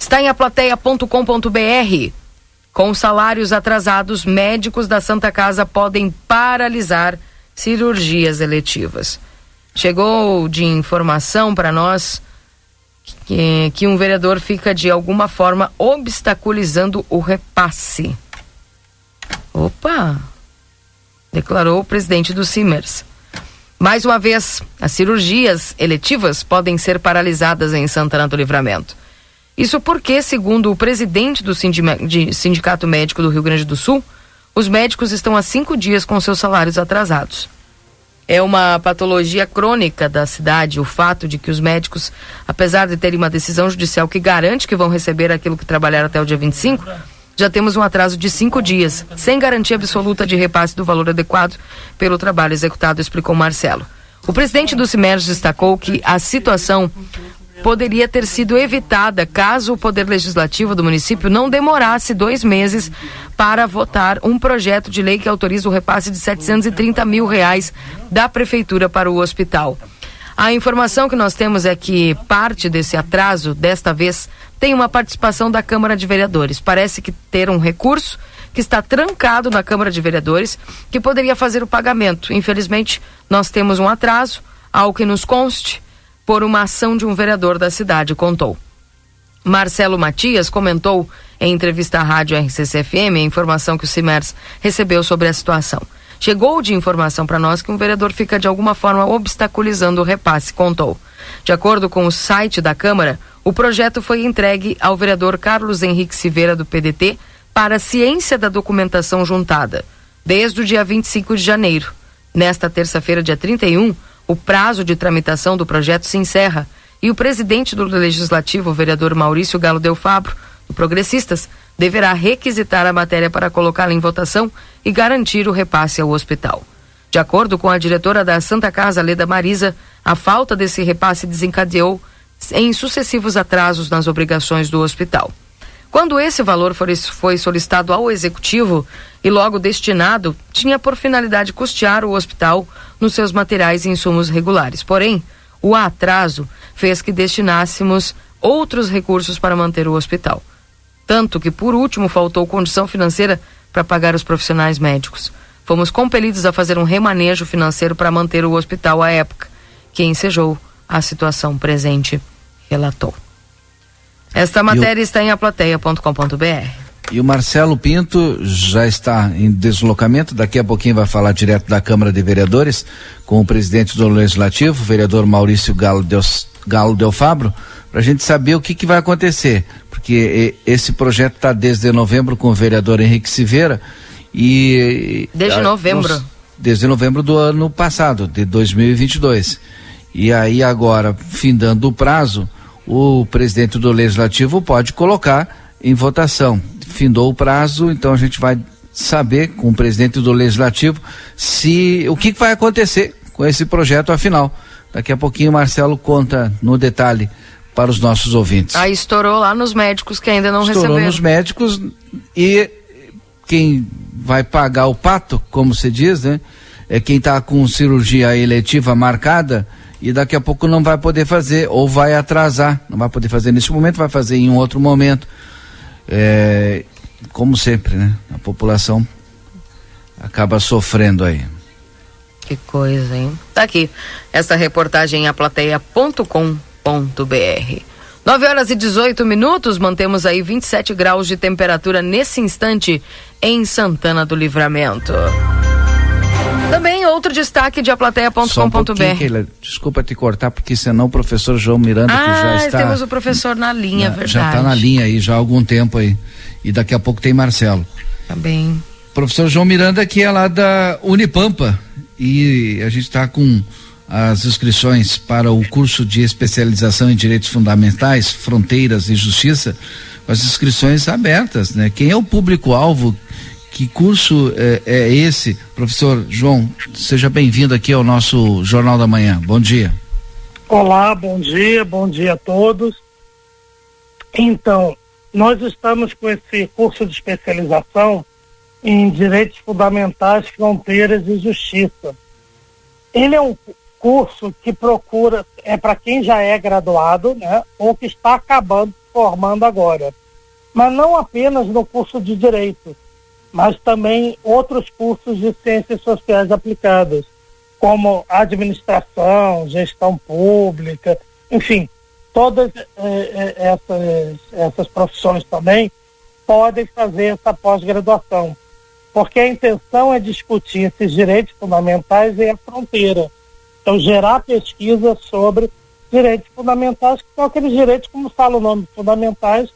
Está em aplateia.com.br. Com salários atrasados, médicos da Santa Casa podem paralisar cirurgias eletivas. Chegou de informação para nós que, que um vereador fica de alguma forma obstaculizando o repasse. Opa! Declarou o presidente do Simers. Mais uma vez, as cirurgias eletivas podem ser paralisadas em Santana do Livramento. Isso porque, segundo o presidente do Sindicato Médico do Rio Grande do Sul, os médicos estão há cinco dias com seus salários atrasados. É uma patologia crônica da cidade o fato de que os médicos, apesar de terem uma decisão judicial que garante que vão receber aquilo que trabalharam até o dia 25, já temos um atraso de cinco dias, sem garantia absoluta de repasse do valor adequado pelo trabalho executado, explicou Marcelo. O presidente do CIMERS destacou que a situação poderia ter sido evitada caso o Poder Legislativo do município não demorasse dois meses para votar um projeto de lei que autoriza o repasse de 730 mil reais da Prefeitura para o hospital. A informação que nós temos é que parte desse atraso, desta vez, tem uma participação da Câmara de Vereadores. Parece que ter um recurso que está trancado na Câmara de Vereadores, que poderia fazer o pagamento. Infelizmente, nós temos um atraso, ao que nos conste, por uma ação de um vereador da cidade, contou. Marcelo Matias comentou em entrevista à rádio RCCFM a informação que o CIMERS recebeu sobre a situação. Chegou de informação para nós que um vereador fica de alguma forma obstaculizando o repasse, contou. De acordo com o site da Câmara, o projeto foi entregue ao vereador Carlos Henrique Silveira, do PDT, para ciência da documentação juntada, desde o dia 25 de janeiro. Nesta terça-feira, dia 31, o prazo de tramitação do projeto se encerra e o presidente do Legislativo, o vereador Maurício Galo Del Fabro, do Progressistas, deverá requisitar a matéria para colocá-la em votação e garantir o repasse ao hospital. De acordo com a diretora da Santa Casa, Leda Marisa, a falta desse repasse desencadeou em sucessivos atrasos nas obrigações do hospital. Quando esse valor foi solicitado ao executivo e logo destinado, tinha por finalidade custear o hospital nos seus materiais e insumos regulares. Porém, o atraso fez que destinássemos outros recursos para manter o hospital. Tanto que, por último, faltou condição financeira para pagar os profissionais médicos. Fomos compelidos a fazer um remanejo financeiro para manter o hospital à época, que ensejou a situação presente, relatou. Esta matéria o... está em aplateia.com.br. E o Marcelo Pinto já está em deslocamento, daqui a pouquinho vai falar direto da Câmara de Vereadores com o presidente do Legislativo, o vereador Maurício Galo Del, Galo Del Fabro, para a gente saber o que, que vai acontecer, porque esse projeto está desde novembro com o vereador Henrique Silveira e... Desde novembro. desde novembro do ano passado, de 2022. E aí agora, findando o prazo, o presidente do legislativo pode colocar em votação. Findou o prazo, então a gente vai saber com o presidente do legislativo se o que vai acontecer com esse projeto afinal. Daqui a pouquinho o Marcelo conta no detalhe para os nossos ouvintes. Aí estourou lá nos médicos que ainda não estourou receberam. nos médicos e quem vai pagar o pato, como se diz, né? É quem está com cirurgia eletiva marcada e daqui a pouco não vai poder fazer ou vai atrasar, não vai poder fazer nesse momento, vai fazer em um outro momento. É, como sempre, né? A população acaba sofrendo aí. Que coisa, hein? Tá aqui essa reportagem em aplateia.com.br. 9 horas e 18 minutos, mantemos aí 27 graus de temperatura nesse instante em Santana do Livramento. Também outro destaque de aplateia.com.br. Desculpa te cortar, porque senão o professor João Miranda, ah, que já está. temos o professor na linha, na, verdade. Já está na linha aí, já há algum tempo aí. E daqui a pouco tem Marcelo. Tá bem. Professor João Miranda, que é lá da Unipampa. E a gente está com as inscrições para o curso de especialização em direitos fundamentais, fronteiras e justiça, as inscrições abertas, né? Quem é o público-alvo que curso é, é esse? Professor João, seja bem-vindo aqui ao nosso Jornal da Manhã. Bom dia. Olá, bom dia, bom dia a todos. Então, nós estamos com esse curso de especialização em Direitos Fundamentais, Fronteiras e Justiça. Ele é um curso que procura, é para quem já é graduado, né, ou que está acabando, formando agora. Mas não apenas no curso de Direito mas também outros cursos de ciências sociais aplicadas, como administração, gestão pública, enfim, todas eh, eh, essas, essas profissões também podem fazer essa pós-graduação, porque a intenção é discutir esses direitos fundamentais e a fronteira. Então, gerar pesquisa sobre direitos fundamentais, que são aqueles direitos, como fala o nome, fundamentais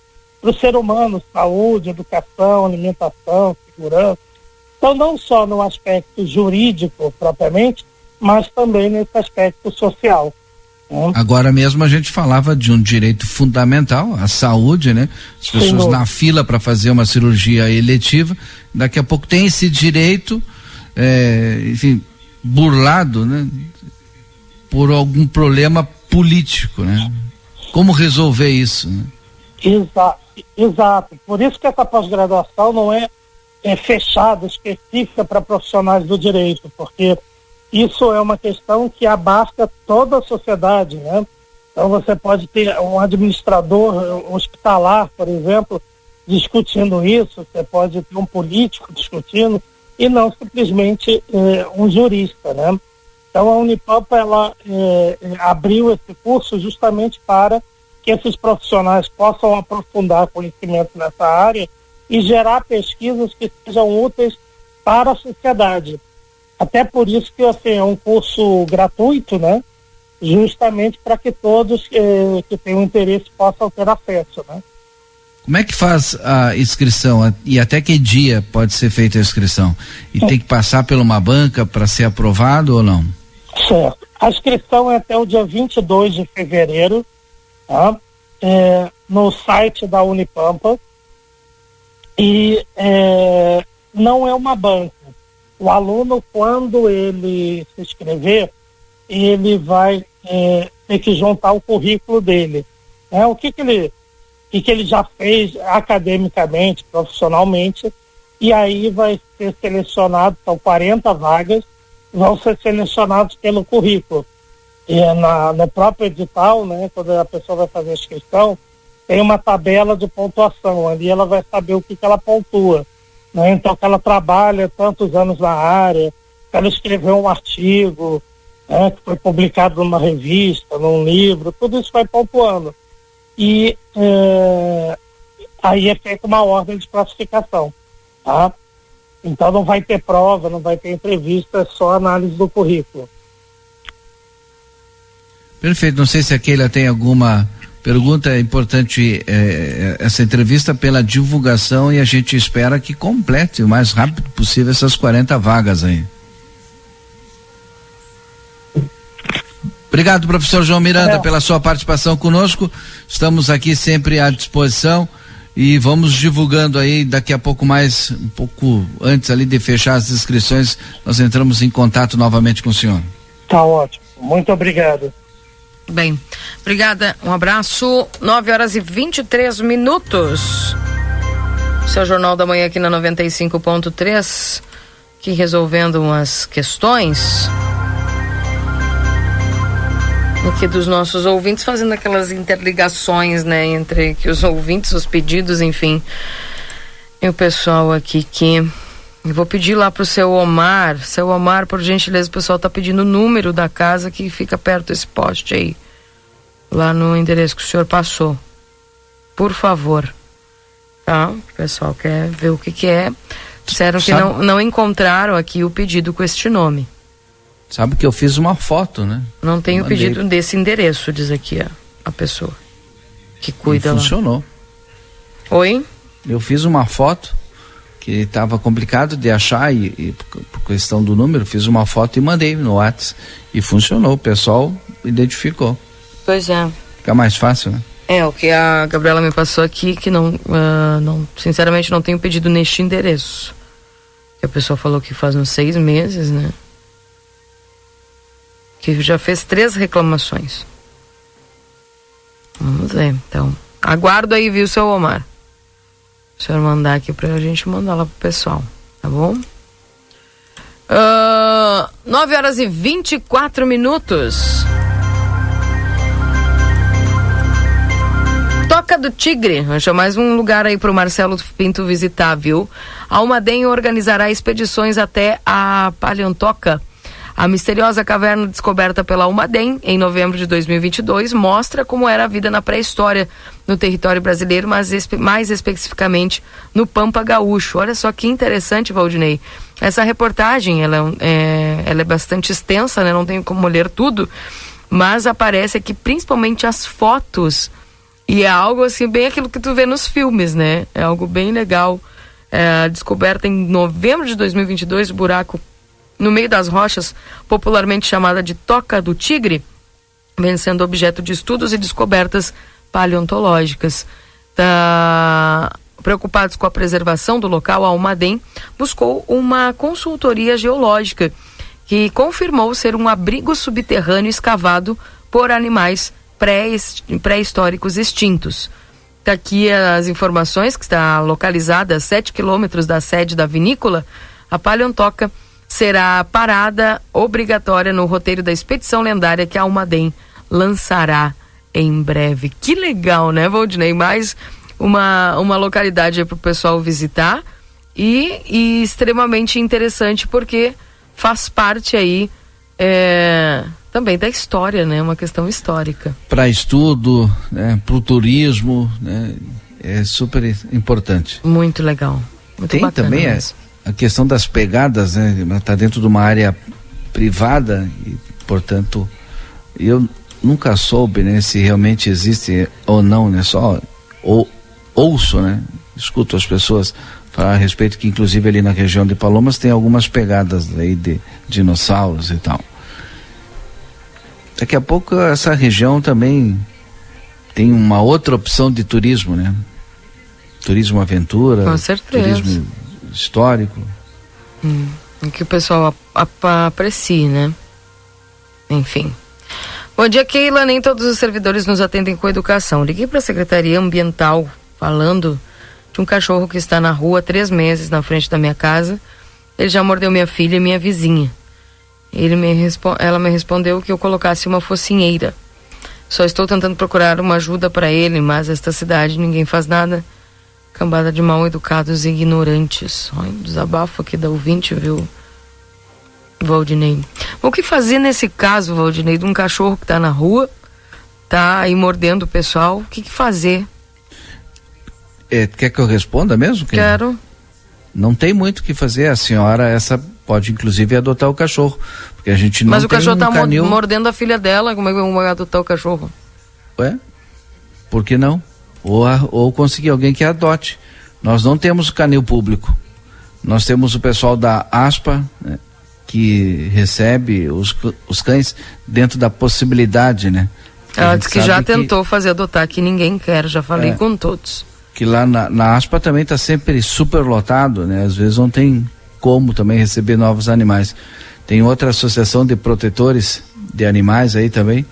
para o ser humano, saúde, educação, alimentação, segurança. Então, não só no aspecto jurídico propriamente, mas também nesse aspecto social. Né? Agora mesmo a gente falava de um direito fundamental, a saúde, né? As pessoas Sim, na fila para fazer uma cirurgia eletiva, daqui a pouco tem esse direito, é, enfim, burlado, né? Por algum problema político, né? Como resolver isso? Né? Exato, exato. Por isso que essa pós-graduação não é é, fechada, específica para profissionais do direito, porque isso é uma questão que abasta toda a sociedade, né? Então você pode ter um administrador hospitalar, por exemplo, discutindo isso, você pode ter um político discutindo e não simplesmente é, um jurista, né? Então a Unipampa ela é, abriu esse curso justamente para que esses profissionais possam aprofundar conhecimento nessa área e gerar pesquisas que sejam úteis para a sociedade. Até por isso que assim, é um curso gratuito, né? Justamente para que todos eh, que tenham interesse possam ter acesso, né? Como é que faz a inscrição e até que dia pode ser feita a inscrição? E tem que passar por uma banca para ser aprovado ou não? Certo. A inscrição é até o dia 22 de fevereiro, tá? É, no site da Unipampa, e é, não é uma banca. O aluno, quando ele se inscrever, ele vai é, ter que juntar o currículo dele. Né? O que, que ele o que, ele já fez academicamente, profissionalmente, e aí vai ser selecionado, são 40 vagas, vão ser selecionados pelo currículo. E é na, no próprio edital, né, quando a pessoa vai fazer a inscrição, tem uma tabela de pontuação. Ali ela vai saber o que, que ela pontua. Né? Então, que ela trabalha tantos anos na área, que ela escreveu um artigo, né, que foi publicado numa revista, num livro, tudo isso vai pontuando. E é, aí é feita uma ordem de classificação. Tá? Então não vai ter prova, não vai ter entrevista, é só análise do currículo. Perfeito. Não sei se a Keila tem alguma Pergunta é importante é, essa entrevista pela divulgação e a gente espera que complete o mais rápido possível essas 40 vagas aí. Obrigado, professor João Miranda, é. pela sua participação conosco. Estamos aqui sempre à disposição e vamos divulgando aí daqui a pouco mais, um pouco antes ali de fechar as inscrições, nós entramos em contato novamente com o senhor. Tá ótimo. Muito obrigado. Bem, obrigada. Um abraço. 9 horas e 23 minutos. Seu Jornal da Manhã aqui na 95.3, que resolvendo umas questões aqui dos nossos ouvintes, fazendo aquelas interligações, né, entre que os ouvintes, os pedidos, enfim. E o pessoal aqui que eu vou pedir lá pro seu Omar, seu Omar, por gentileza, o pessoal tá pedindo o número da casa que fica perto desse poste aí. Lá no endereço que o senhor passou. Por favor. Tá? O pessoal quer ver o que que é. Disseram que não, não encontraram aqui o pedido com este nome. Sabe que eu fiz uma foto, né? Não tem o pedido desse endereço, diz aqui a, a pessoa que cuida e funcionou. lá. Oi? Eu fiz uma foto que estava complicado de achar e, e, por questão do número, fiz uma foto e mandei no WhatsApp e funcionou. O pessoal identificou. Pois é. Fica mais fácil, né? É, o que a Gabriela me passou aqui, que não, uh, não sinceramente não tenho pedido neste endereço. Que a pessoa falou que faz uns seis meses, né? Que já fez três reclamações. Vamos ver, então. Aguardo aí, viu, seu Omar? O senhor mandar aqui pra gente mandar lá pro pessoal, tá bom? Uh, 9 horas e 24 minutos. Toca do Tigre, acho mais um lugar aí para o Marcelo Pinto visitar, viu? A Almaden organizará expedições até a Paleontoca. A misteriosa caverna descoberta pela Almaden em novembro de 2022 mostra como era a vida na pré-história no território brasileiro, mas mais especificamente no Pampa Gaúcho. Olha só que interessante, Valdinei. Essa reportagem, ela é, é ela é bastante extensa, né? Não tenho como ler tudo, mas aparece aqui principalmente as fotos e é algo assim, bem aquilo que tu vê nos filmes, né? É algo bem legal. É, descoberta em novembro de 2022, o buraco no meio das rochas, popularmente chamada de Toca do Tigre, vem sendo objeto de estudos e descobertas paleontológicas. Tá... Preocupados com a preservação do local, a Almaden buscou uma consultoria geológica que confirmou ser um abrigo subterrâneo escavado por animais pré-históricos extintos. Está aqui as informações, que está localizada a 7 quilômetros da sede da vinícola. A Paleontoca será parada obrigatória no roteiro da expedição lendária que a Almaden lançará em breve. Que legal, né, Valdinei? Mais uma, uma localidade para o pessoal visitar e, e, extremamente interessante porque faz parte aí. É também da história, né? Uma questão histórica. Para estudo, né? para o turismo, né? é super importante. Muito legal. Muito Tem também a, a, questão das pegadas, né? Está dentro de uma área privada e, portanto, eu nunca soube, né? Se realmente existe ou não, né? Só ou, ouço, né? Escuto as pessoas falar a respeito que, inclusive, ali na região de Palomas tem algumas pegadas aí de dinossauros e tal. Daqui a pouco essa região também tem uma outra opção de turismo, né? Turismo aventura, Com certeza. turismo histórico. Hum, que o pessoal aprecie, né? Enfim. Bom dia, Keila. Nem todos os servidores nos atendem com educação. Liguei para a Secretaria Ambiental falando de um cachorro que está na rua há três meses na frente da minha casa. Ele já mordeu minha filha e minha vizinha. Ele me ela me respondeu que eu colocasse uma focinheira. Só estou tentando procurar uma ajuda para ele, mas esta cidade ninguém faz nada. Cambada de mal educados e ignorantes. Olha, desabafo aqui da ouvinte, viu? Valdinei. O que fazer nesse caso, Valdinei, de um cachorro que está na rua, tá aí mordendo o pessoal? O que, que fazer? É, quer que eu responda mesmo? Quero. Não tem muito o que fazer. A senhora, essa pode inclusive adotar o cachorro, porque a gente não Mas o tem cachorro um tá canil... mordendo a filha dela, como é que vai adotar o cachorro? Ué? Por que não? Ou, a, ou conseguir alguém que adote. Nós não temos canil público. Nós temos o pessoal da ASPA, né? Que recebe os, os cães dentro da possibilidade, né? Porque Ela disse que já que, tentou fazer adotar, que ninguém quer, já falei é, com todos. Que lá na, na ASPA também está sempre super lotado, né? Às vezes não tem como também receber novos animais. Tem outra associação de protetores de animais aí também.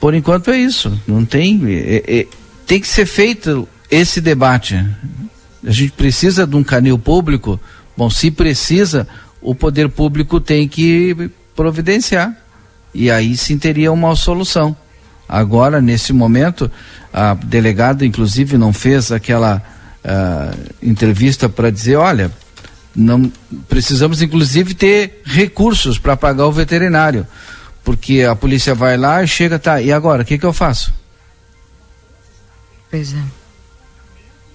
Por enquanto é isso. Não tem. É, é, tem que ser feito esse debate. A gente precisa de um canil público. Bom, se precisa, o poder público tem que providenciar. E aí sim teria uma solução. Agora, nesse momento, a delegada, inclusive, não fez aquela uh, entrevista para dizer: olha, não precisamos, inclusive, ter recursos para pagar o veterinário. Porque a polícia vai lá e chega, tá, e agora? O que, que eu faço? Pois é.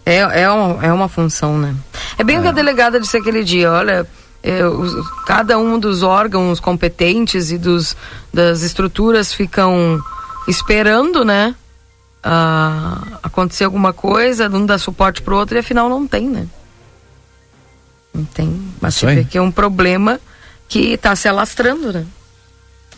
É, é, uma, é uma função, né? É bem o que a é. delegada disse aquele dia, olha, é, os, cada um dos órgãos competentes e dos, das estruturas ficam esperando, né? Uh, acontecer alguma coisa, um dá suporte pro outro e afinal não tem, né? Não tem. Mas você vê que é um problema que está se alastrando, né?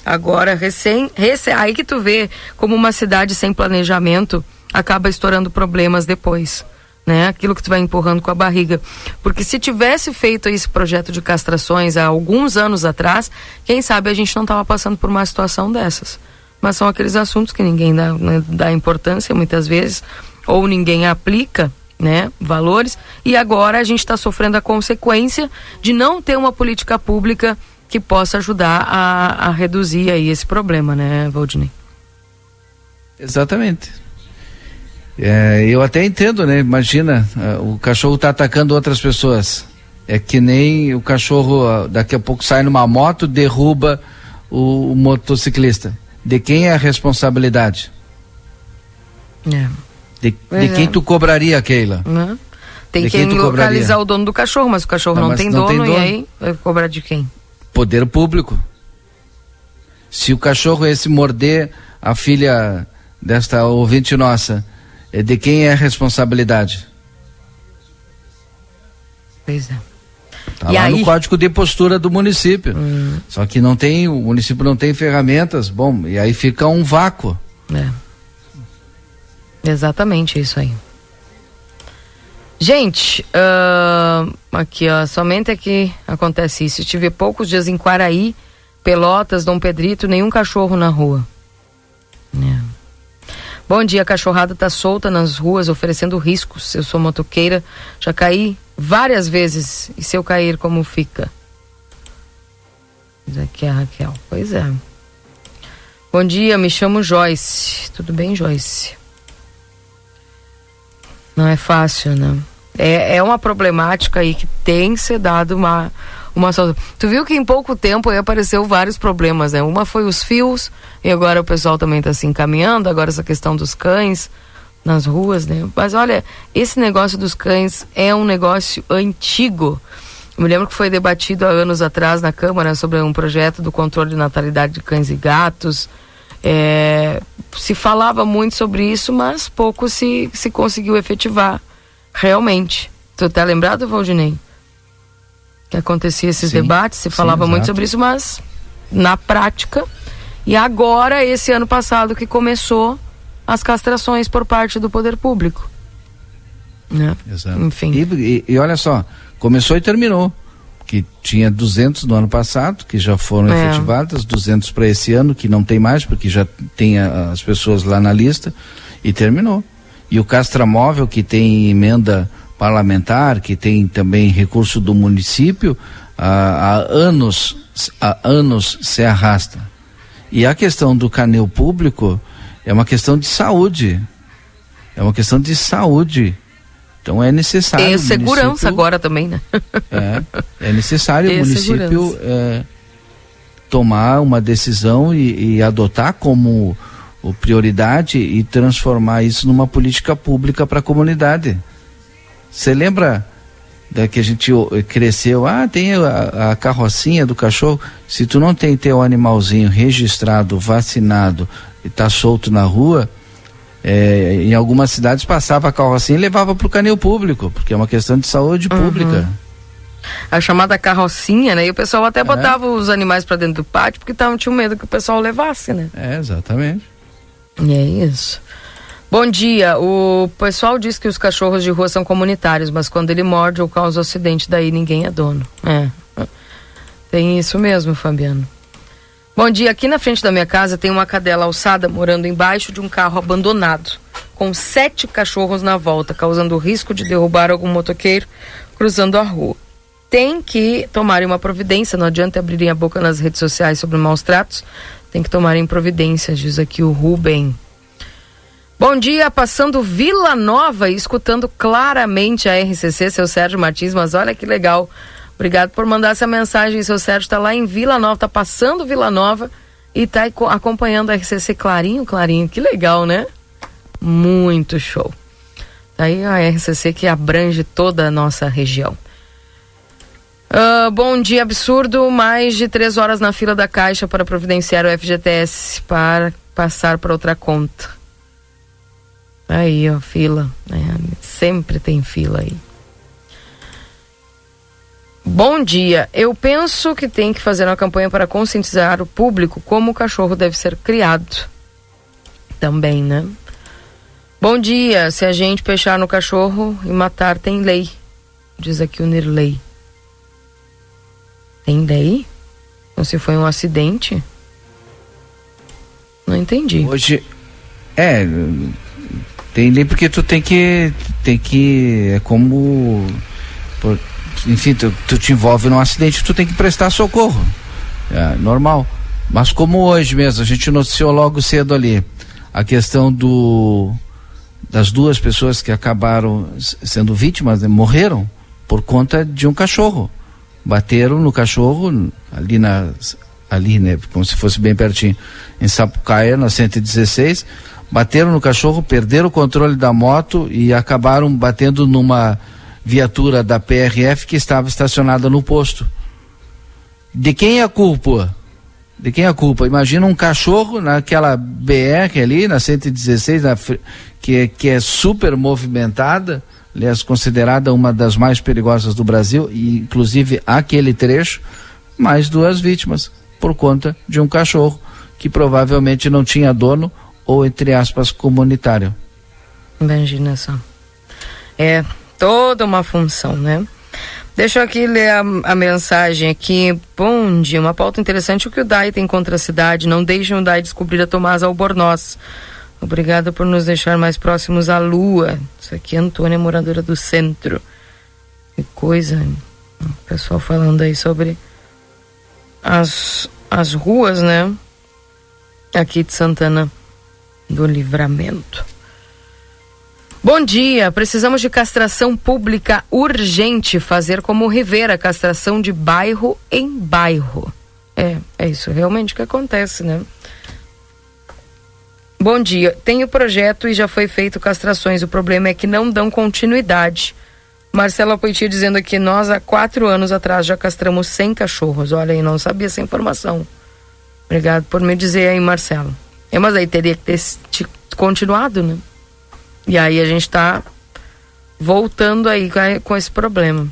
Agora, recém, recém, aí que tu vê como uma cidade sem planejamento acaba estourando problemas depois né? Aquilo que tu vai empurrando com a barriga. Porque se tivesse feito esse projeto de castrações há alguns anos atrás, quem sabe a gente não estava passando por uma situação dessas. Mas são aqueles assuntos que ninguém dá, né, dá importância muitas vezes, ou ninguém aplica, né, valores, e agora a gente está sofrendo a consequência de não ter uma política pública que possa ajudar a, a reduzir aí esse problema, né, Valdinei? Exatamente. É, eu até entendo, né? Imagina, uh, o cachorro tá atacando outras pessoas. É que nem o cachorro uh, daqui a pouco sai numa moto, derruba o, o motociclista. De quem é a responsabilidade? É. De, de quem é. tu cobraria, Keila? Tem de que localizar cobraria? o dono do cachorro, mas o cachorro não, não, tem, não dono, tem, dono, e aí vai cobrar de quem? Poder público. Se o cachorro esse morder a filha desta ouvinte nossa, de quem é a responsabilidade? Pois é. Tá e lá aí? no código de postura do município. Hum. Só que não tem, o município não tem ferramentas, bom, e aí fica um vácuo. É. Exatamente isso aí. Gente, uh, aqui ó, somente aqui acontece isso. Estive poucos dias em Quaraí, Pelotas, Dom Pedrito, nenhum cachorro na rua. É. Bom dia, a cachorrada tá solta nas ruas oferecendo riscos. Eu sou motoqueira, já caí várias vezes. E se eu cair, como fica? Diz aqui a Raquel. Pois é. Bom dia, me chamo Joyce. Tudo bem, Joyce? Não é fácil, né? É, é uma problemática aí que tem ser dado uma, uma solução. Tu viu que em pouco tempo aí apareceu vários problemas, né? Uma foi os fios, e agora o pessoal também está se encaminhando, agora essa questão dos cães nas ruas, né? Mas olha, esse negócio dos cães é um negócio antigo. Eu me lembro que foi debatido há anos atrás na Câmara sobre um projeto do controle de natalidade de cães e gatos. É, se falava muito sobre isso, mas pouco se, se conseguiu efetivar realmente. Tu tá lembrado, Valdinei? Que acontecia esses sim, debates, se falava sim, muito sobre isso, mas na prática. E agora, esse ano passado, que começou as castrações por parte do poder público. Né? Exato. Enfim. E, e, e, olha só, começou e terminou. Que tinha 200 no ano passado, que já foram é. efetivadas, 200 para esse ano, que não tem mais, porque já tem a, as pessoas lá na lista, e terminou. E o castramóvel, que tem emenda parlamentar, que tem também recurso do município, há, há anos, há anos se arrasta. E a questão do canil público é uma questão de saúde. É uma questão de saúde. Então é necessário. Tem segurança agora também, né? é, é necessário o município é, tomar uma decisão e, e adotar como prioridade e transformar isso numa política pública para a comunidade. Você lembra da que a gente cresceu? Ah, tem a, a, carrocinha do cachorro. Se tu não tem teu animalzinho registrado, vacinado e tá solto na rua, é, em algumas cidades passava a carrocinha e levava para o canil público, porque é uma questão de saúde uhum. pública. a chamada carrocinha, né? E o pessoal até é. botava os animais para dentro do pátio porque tavam, tinha medo que o pessoal levasse, né? É, exatamente. E é isso. Bom dia. O pessoal diz que os cachorros de rua são comunitários, mas quando ele morde ou causa acidente, daí ninguém é dono. É. Tem isso mesmo, Fabiano. Bom dia. Aqui na frente da minha casa tem uma cadela alçada morando embaixo de um carro abandonado, com sete cachorros na volta, causando o risco de derrubar algum motoqueiro cruzando a rua. Tem que tomarem uma providência, não adianta abrirem a boca nas redes sociais sobre maus tratos, tem que tomarem providências, diz aqui o Rubem. Bom dia, passando Vila Nova e escutando claramente a RCC, seu Sérgio Martins, mas olha que legal. Obrigado por mandar essa mensagem, seu Sérgio está lá em Vila Nova, está passando Vila Nova e está acompanhando a RCC clarinho, clarinho. Que legal, né? Muito show. Aí a RCC que abrange toda a nossa região. Uh, bom dia, absurdo. Mais de três horas na fila da Caixa para providenciar o FGTS para passar para outra conta. Aí, ó, fila. É, sempre tem fila aí. Bom dia. Eu penso que tem que fazer uma campanha para conscientizar o público como o cachorro deve ser criado. Também, né? Bom dia. Se a gente fechar no cachorro e matar, tem lei. Diz aqui o Nirley. Tem lei? Ou se foi um acidente? Não entendi. Hoje. É. Tem lei porque tu tem que. Tem que. É como. Por, enfim, tu, tu, te envolve num acidente, tu tem que prestar socorro. É normal. Mas como hoje mesmo, a gente noticiou logo cedo ali a questão do das duas pessoas que acabaram sendo vítimas, né, morreram por conta de um cachorro. Bateram no cachorro ali na ali, né, como se fosse bem pertinho, em Sapucaia, na 116, bateram no cachorro, perderam o controle da moto e acabaram batendo numa viatura da PRF que estava estacionada no posto. De quem é a culpa? De quem é a culpa? Imagina um cachorro naquela BR ali, na 116, na, que, é, que é super movimentada, aliás, considerada uma das mais perigosas do Brasil, e inclusive aquele trecho, mais duas vítimas, por conta de um cachorro que provavelmente não tinha dono ou, entre aspas, comunitário. Imagina só. É toda uma função, né? Deixa eu aqui ler a, a, mensagem aqui. Bom dia, uma pauta interessante. O que o DAI tem contra a cidade? Não deixem o DAI descobrir a Tomás Albornoz. Obrigada por nos deixar mais próximos à Lua. Isso aqui é Antônia, moradora do centro. Que coisa. O pessoal falando aí sobre as, as ruas, né? Aqui de Santana do Livramento. Bom dia, precisamos de castração pública urgente, fazer como Rivera, castração de bairro em bairro. É, é isso realmente que acontece, né? Bom dia, tenho projeto e já foi feito castrações, o problema é que não dão continuidade. Marcela Poitier dizendo que nós há quatro anos atrás já castramos 100 cachorros, olha aí, não sabia essa informação. Obrigado por me dizer aí, Marcela. É, mas aí teria que ter continuado, né? E aí a gente está voltando aí com esse problema.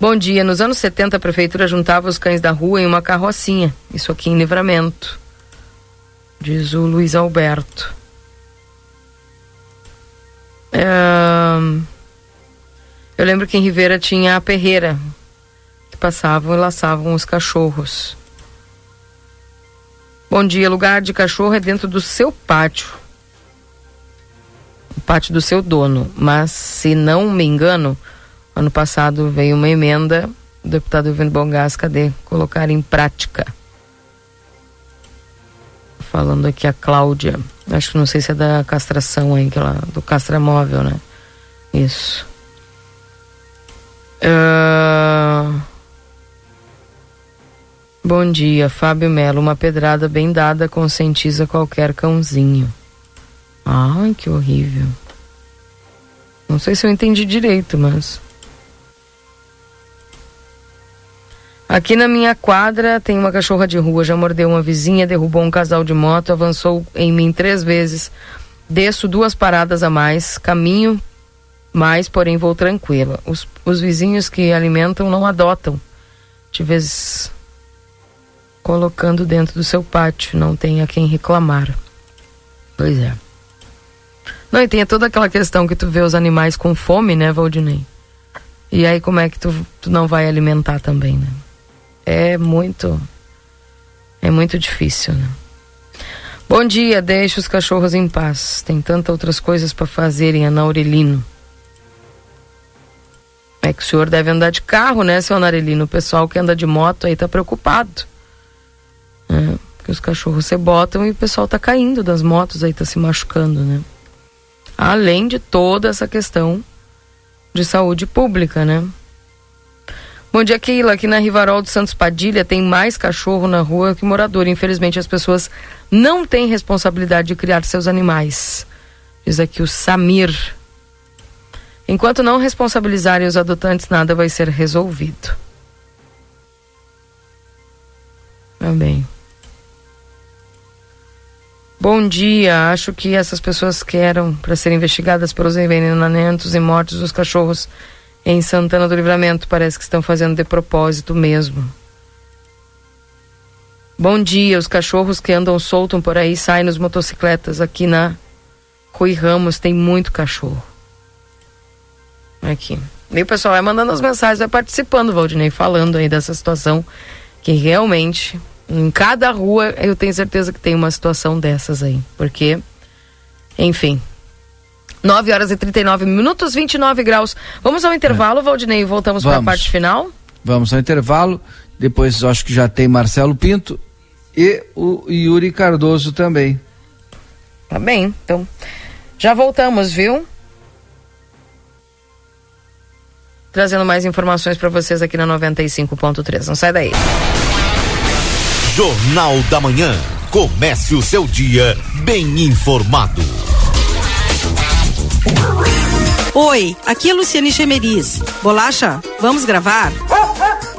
Bom dia. Nos anos 70, a prefeitura juntava os cães da rua em uma carrocinha. Isso aqui em Livramento. Diz o Luiz Alberto. É... Eu lembro que em Ribeira tinha a perreira, que passavam e laçavam os cachorros. Bom dia. Lugar de cachorro é dentro do seu pátio o pátio do seu dono. Mas, se não me engano, ano passado veio uma emenda do deputado Evandro Bongás, cadê? Colocar em prática. Falando aqui a Cláudia. Acho que não sei se é da castração aí, aquela, do castramóvel, né? Isso. Uh... Bom dia, Fábio Melo. Uma pedrada bem dada conscientiza qualquer cãozinho. Ai, que horrível. Não sei se eu entendi direito, mas. Aqui na minha quadra tem uma cachorra de rua, já mordeu uma vizinha, derrubou um casal de moto, avançou em mim três vezes. Desço duas paradas a mais, caminho Mas, porém, vou tranquila. Os, os vizinhos que alimentam não adotam. De vez colocando dentro do seu pátio, não tem a quem reclamar. Pois é. Não, e tem toda aquela questão que tu vê os animais com fome, né, Valdinei? E aí como é que tu, tu não vai alimentar também, né? É muito. É muito difícil, né? Bom dia, deixa os cachorros em paz. Tem tantas outras coisas para fazerem, Ana Aurelino. É que o senhor deve andar de carro, né, seu Ana Aurelino? O pessoal que anda de moto aí tá preocupado. É, porque os cachorros se botam e o pessoal tá caindo das motos aí, tá se machucando, né? Além de toda essa questão de saúde pública, né? Bom dia, Keila. Aqui na Rivarol do Santos Padilha tem mais cachorro na rua que morador. Infelizmente, as pessoas não têm responsabilidade de criar seus animais. Diz aqui o Samir. Enquanto não responsabilizarem os adotantes, nada vai ser resolvido. Tá Bom dia. Acho que essas pessoas que eram para serem investigadas pelos envenenamentos e mortes dos cachorros em Santana do Livramento parece que estão fazendo de propósito mesmo. Bom dia. Os cachorros que andam soltos por aí saem nos motocicletas. Aqui na Rui Ramos tem muito cachorro. Aqui. E o pessoal vai mandando as mensagens, vai participando, Valdinei, falando aí dessa situação que realmente em cada rua eu tenho certeza que tem uma situação dessas aí. Porque, enfim. 9 horas e 39 minutos, 29 graus. Vamos ao intervalo, é. Valdinei, e voltamos para a parte final? Vamos ao intervalo. Depois acho que já tem Marcelo Pinto e o Yuri Cardoso também. Tá bem, então. Já voltamos, viu? Trazendo mais informações para vocês aqui na 95.3. Não sai daí. Jornal da Manhã. Comece o seu dia bem informado. Oi, aqui é Luciane Chemeris. Bolacha, vamos gravar?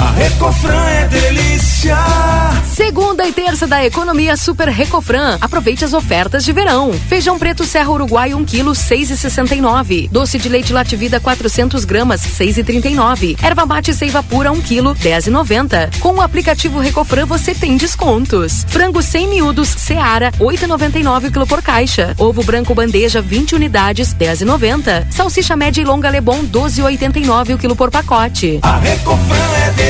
A Recofran é delícia. Segunda e terça da economia Super Recofran. Aproveite as ofertas de verão. Feijão preto Serra Uruguai 1 kg 6,69. Doce de leite Lativida 400 gramas 6,39. Erva mate Seiva Pura 1 kg 10,90. Com o aplicativo Recofran você tem descontos. Frango sem miúdos Seara 8,99 kg por caixa. Ovo branco bandeja 20 unidades 10,90. Salsicha média e longa Lebon 12,89 o quilo por pacote. A Recofran é delícia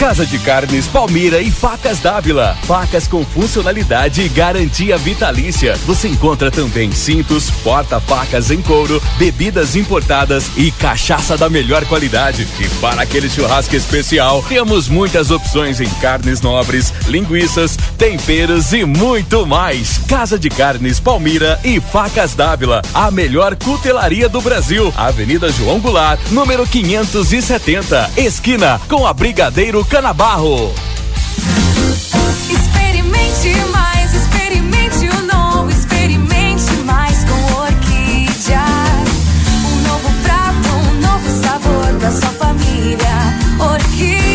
Casa de Carnes Palmira e Facas Dávila. Facas com funcionalidade e garantia vitalícia. Você encontra também cintos, porta-facas em couro, bebidas importadas e cachaça da melhor qualidade. E para aquele churrasco especial, temos muitas opções em carnes nobres, linguiças, temperos e muito mais. Casa de Carnes Palmira e Facas Dávila, a melhor cutelaria do Brasil. Avenida João Goulart, número 570, esquina com a Brigadeiro Canabarro. Experimente mais, experimente o novo, experimente mais com. Um novo prato, um novo sabor sua família. Orquídea,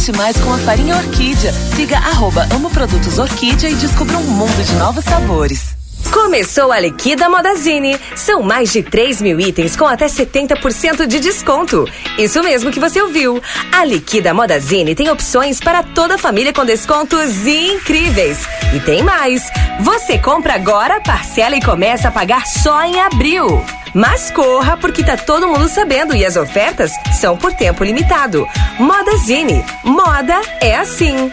Experimente mais com a farinha Orquídea. Siga arroba Amo Produtos Orquídea e descubra um mundo de novos sabores. Começou a Liquida Modazine. São mais de 3 mil itens com até 70% de desconto. Isso mesmo que você ouviu. A Liquida Modazine tem opções para toda a família com descontos incríveis. E tem mais. Você compra agora, parcela e começa a pagar só em abril. Mas corra, porque tá todo mundo sabendo e as ofertas são por tempo limitado. Modazine. Moda é assim.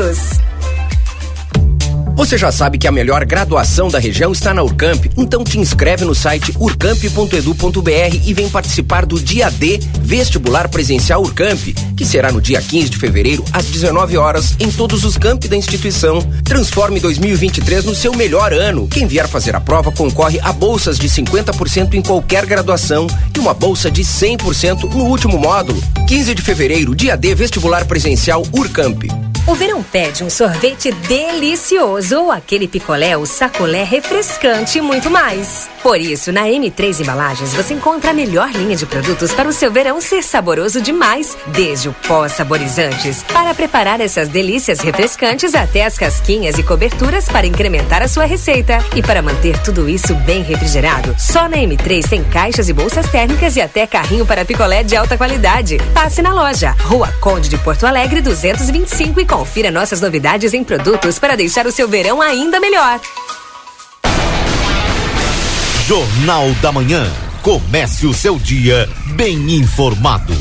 todos. Você já sabe que a melhor graduação da região está na Urcamp, então te inscreve no site urcamp.edu.br e vem participar do Dia D Vestibular Presencial Urcamp, que será no dia 15 de fevereiro, às 19 horas, em todos os campi da instituição. Transforme 2023 no seu melhor ano. Quem vier fazer a prova concorre a bolsas de 50% em qualquer graduação e uma bolsa de 100% no último módulo. 15 de fevereiro, Dia D Vestibular Presencial Urcamp. O verão pede um sorvete delicioso ou aquele picolé ou sacolé refrescante e muito mais. Por isso, na M3 Embalagens você encontra a melhor linha de produtos para o seu verão ser saboroso demais, desde o pó saborizantes para preparar essas delícias refrescantes até as casquinhas e coberturas para incrementar a sua receita. E para manter tudo isso bem refrigerado, só na M3 tem caixas e bolsas térmicas e até carrinho para picolé de alta qualidade. Passe na loja, Rua Conde de Porto Alegre 225 e confira nossas novidades em produtos para deixar o seu verão ainda melhor. Jornal da Manhã. Comece o seu dia bem informado.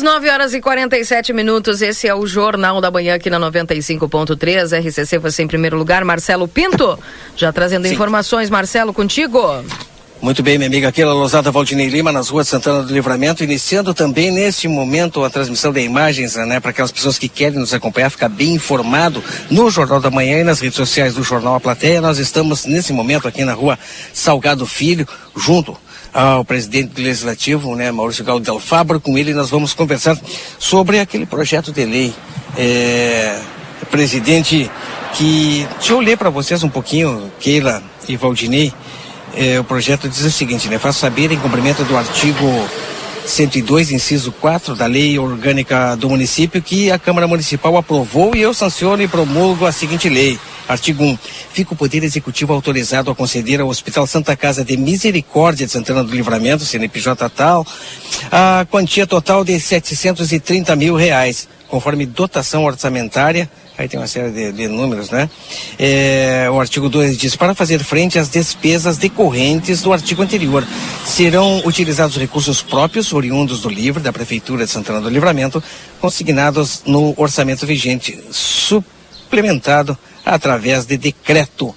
Voltamos 9 horas e 47 minutos. Esse é o Jornal da Manhã aqui na 95.3. RCC você em primeiro lugar. Marcelo Pinto, já trazendo Sim. informações. Marcelo, contigo. Muito bem, minha amiga Aquila Lousada Valdinei Lima, nas ruas Santana do Livramento, iniciando também neste momento a transmissão de imagens, né, para aquelas pessoas que querem nos acompanhar, ficar bem informado no Jornal da Manhã e nas redes sociais do Jornal A Plateia. Nós estamos nesse momento aqui na rua Salgado Filho, junto ao presidente do Legislativo, né, Maurício Galo Del Fabro. Com ele nós vamos conversar sobre aquele projeto de lei. É, presidente, que deixa eu ler para vocês um pouquinho, Keila e Valdinei. É, o projeto diz o seguinte, né? Faz saber em cumprimento do artigo 102, inciso 4 da Lei Orgânica do Município, que a Câmara Municipal aprovou e eu sanciono e promulgo a seguinte lei. Artigo 1. Fica o Poder Executivo autorizado a conceder ao Hospital Santa Casa de Misericórdia de Santana do Livramento, CNPJ tal, a quantia total de 730 mil reais, conforme dotação orçamentária aí tem uma série de, de números, né? É, o artigo 2 diz: para fazer frente às despesas decorrentes do artigo anterior, serão utilizados recursos próprios, oriundos do livro da Prefeitura de Santana do Livramento, consignados no orçamento vigente, suplementado através de decreto.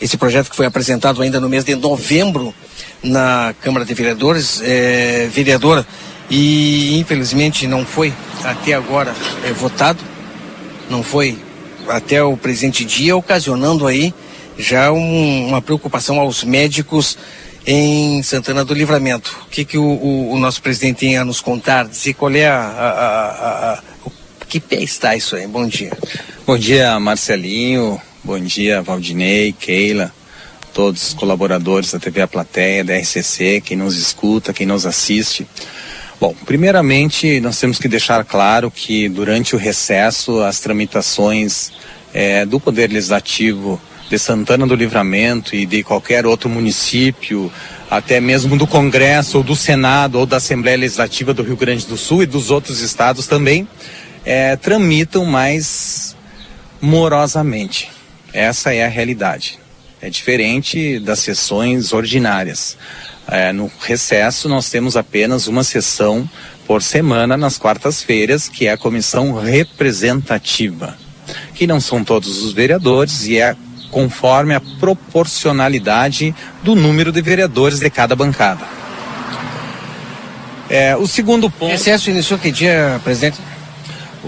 Esse projeto que foi apresentado ainda no mês de novembro na Câmara de Vereadores, é, vereador, e infelizmente não foi até agora é, votado não foi até o presente dia, ocasionando aí já um, uma preocupação aos médicos em Santana do Livramento. O que, que o, o, o nosso presidente tem a nos contar? Dizer qual é a, a, a, o que pé está isso aí? Bom dia. Bom dia, Marcelinho. Bom dia, Valdinei, Keila, todos os colaboradores da TV A Plateia, da RCC, quem nos escuta, quem nos assiste. Bom, primeiramente nós temos que deixar claro que durante o recesso as tramitações é, do Poder Legislativo de Santana do Livramento e de qualquer outro município, até mesmo do Congresso ou do Senado ou da Assembleia Legislativa do Rio Grande do Sul e dos outros estados também, é, tramitam mais morosamente. Essa é a realidade. É diferente das sessões ordinárias. É, no recesso, nós temos apenas uma sessão por semana nas quartas-feiras, que é a comissão representativa, que não são todos os vereadores e é conforme a proporcionalidade do número de vereadores de cada bancada. É, o segundo ponto. O recesso iniciou que dia, presidente?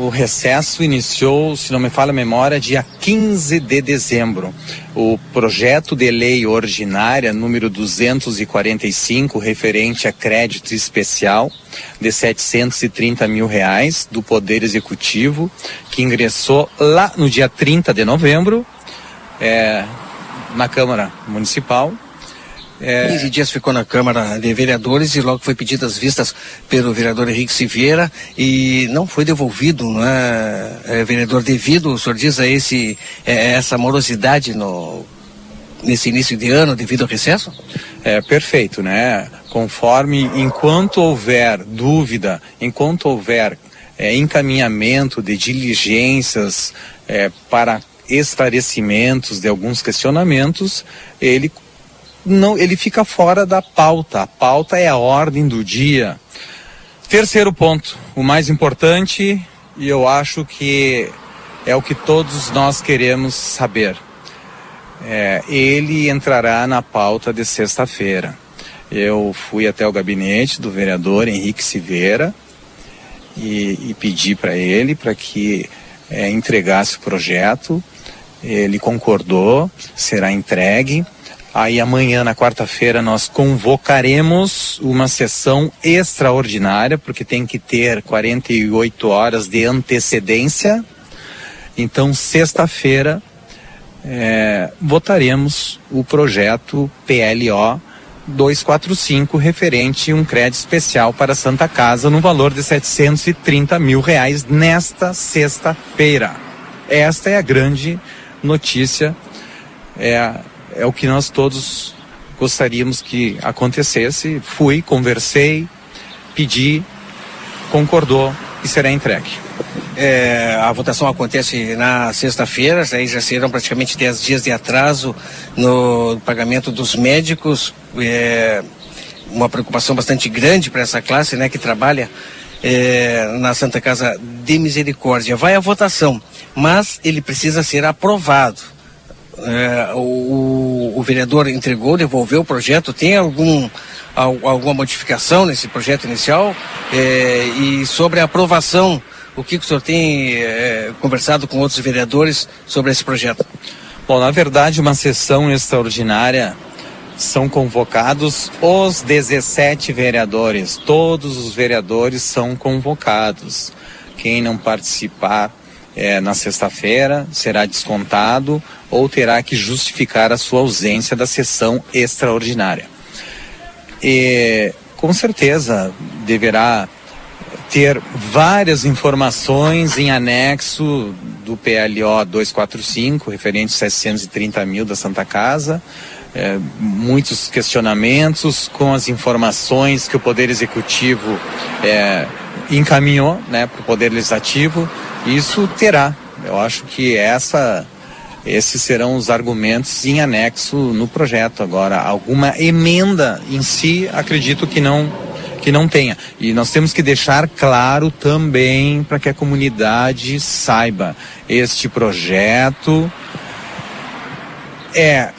O recesso iniciou, se não me falha a memória, dia 15 de dezembro. O projeto de lei ordinária número 245, referente a crédito especial de 730 mil reais do Poder Executivo, que ingressou lá no dia 30 de novembro é, na Câmara Municipal é... 15 dias ficou na Câmara de Vereadores e logo foi pedido as vistas pelo vereador Henrique Silveira e não foi devolvido, não é, é vereador devido, o senhor diz a esse, é, essa morosidade no, nesse início de ano devido ao recesso? É perfeito, né? Conforme, enquanto houver dúvida, enquanto houver é, encaminhamento de diligências é, para esclarecimentos de alguns questionamentos, ele não, ele fica fora da pauta. A pauta é a ordem do dia. Terceiro ponto, o mais importante, e eu acho que é o que todos nós queremos saber. É, ele entrará na pauta de sexta-feira. Eu fui até o gabinete do vereador Henrique Silveira e, e pedi para ele para que é, entregasse o projeto. Ele concordou, será entregue. Aí amanhã, na quarta-feira, nós convocaremos uma sessão extraordinária, porque tem que ter 48 horas de antecedência. Então, sexta-feira, é, votaremos o projeto PLO 245 referente a um crédito especial para Santa Casa no valor de 730 mil reais nesta sexta-feira. Esta é a grande notícia. É, é o que nós todos gostaríamos que acontecesse. Fui, conversei, pedi, concordou e será entregue. É, a votação acontece na sexta-feira, aí já serão praticamente 10 dias de atraso no pagamento dos médicos. É, uma preocupação bastante grande para essa classe né, que trabalha é, na Santa Casa de Misericórdia. Vai à votação, mas ele precisa ser aprovado é, o, o, vereador entregou, devolveu o projeto, tem algum, alguma modificação nesse projeto inicial? É, e sobre a aprovação, o que, que o senhor tem é, conversado com outros vereadores sobre esse projeto? Bom, na verdade, uma sessão extraordinária são convocados os 17 vereadores. Todos os vereadores são convocados. Quem não participar é, na sexta-feira será descontado ou terá que justificar a sua ausência da sessão extraordinária. E com certeza deverá ter várias informações em anexo do PLO 245, referente a 730 mil da Santa Casa, é, muitos questionamentos com as informações que o Poder Executivo é, encaminhou né, para o Poder Legislativo. Isso terá. Eu acho que essa, esses serão os argumentos em anexo no projeto. Agora, alguma emenda em si, acredito que não que não tenha. E nós temos que deixar claro também para que a comunidade saiba este projeto é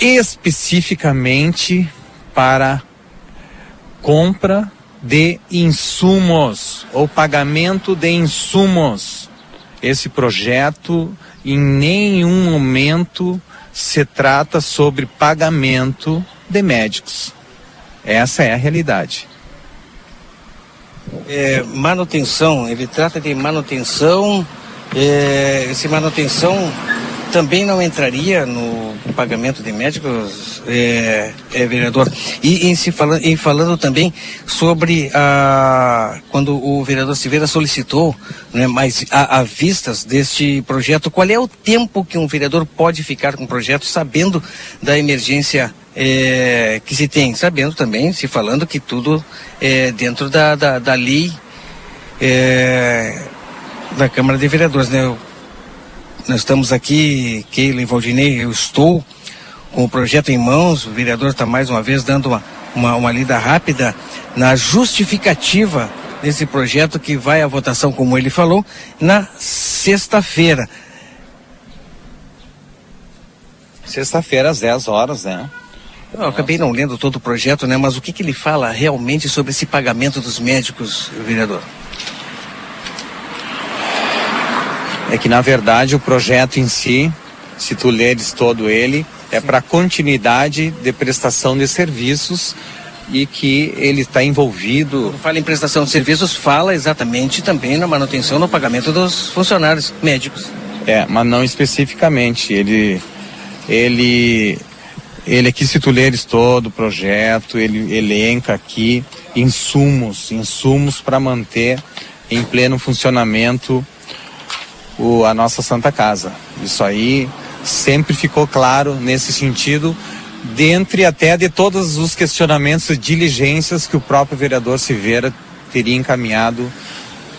especificamente para compra de insumos ou pagamento de insumos. Esse projeto em nenhum momento se trata sobre pagamento de médicos. Essa é a realidade. É, manutenção, ele trata de manutenção, é, esse manutenção também não entraria no pagamento de médicos, é, é vereador. E em, se falando, em falando também sobre a quando o vereador Silveira solicitou, né, mais a, a, vistas deste projeto, qual é o tempo que um vereador pode ficar com o projeto, sabendo da emergência é, que se tem, sabendo também, se falando que tudo é dentro da, da, da lei é, da Câmara de Vereadores, né? Nós estamos aqui, Keila e Valdinei, eu estou com o projeto em mãos, o vereador está mais uma vez dando uma, uma, uma lida rápida na justificativa desse projeto que vai à votação, como ele falou, na sexta-feira. Sexta-feira às 10 horas, né? Eu acabei não lendo todo o projeto, né? Mas o que, que ele fala realmente sobre esse pagamento dos médicos, vereador? É que na verdade o projeto em si, se tu leres todo ele, é para continuidade de prestação de serviços e que ele está envolvido. Quando fala em prestação de serviços, fala exatamente também na manutenção, no pagamento dos funcionários médicos. É, mas não especificamente. Ele, ele, ele aqui, se tu leres todo o projeto, ele elenca aqui insumos, insumos para manter em pleno funcionamento o, a nossa Santa Casa. Isso aí sempre ficou claro nesse sentido, dentre até de todos os questionamentos e diligências que o próprio vereador Silveira teria encaminhado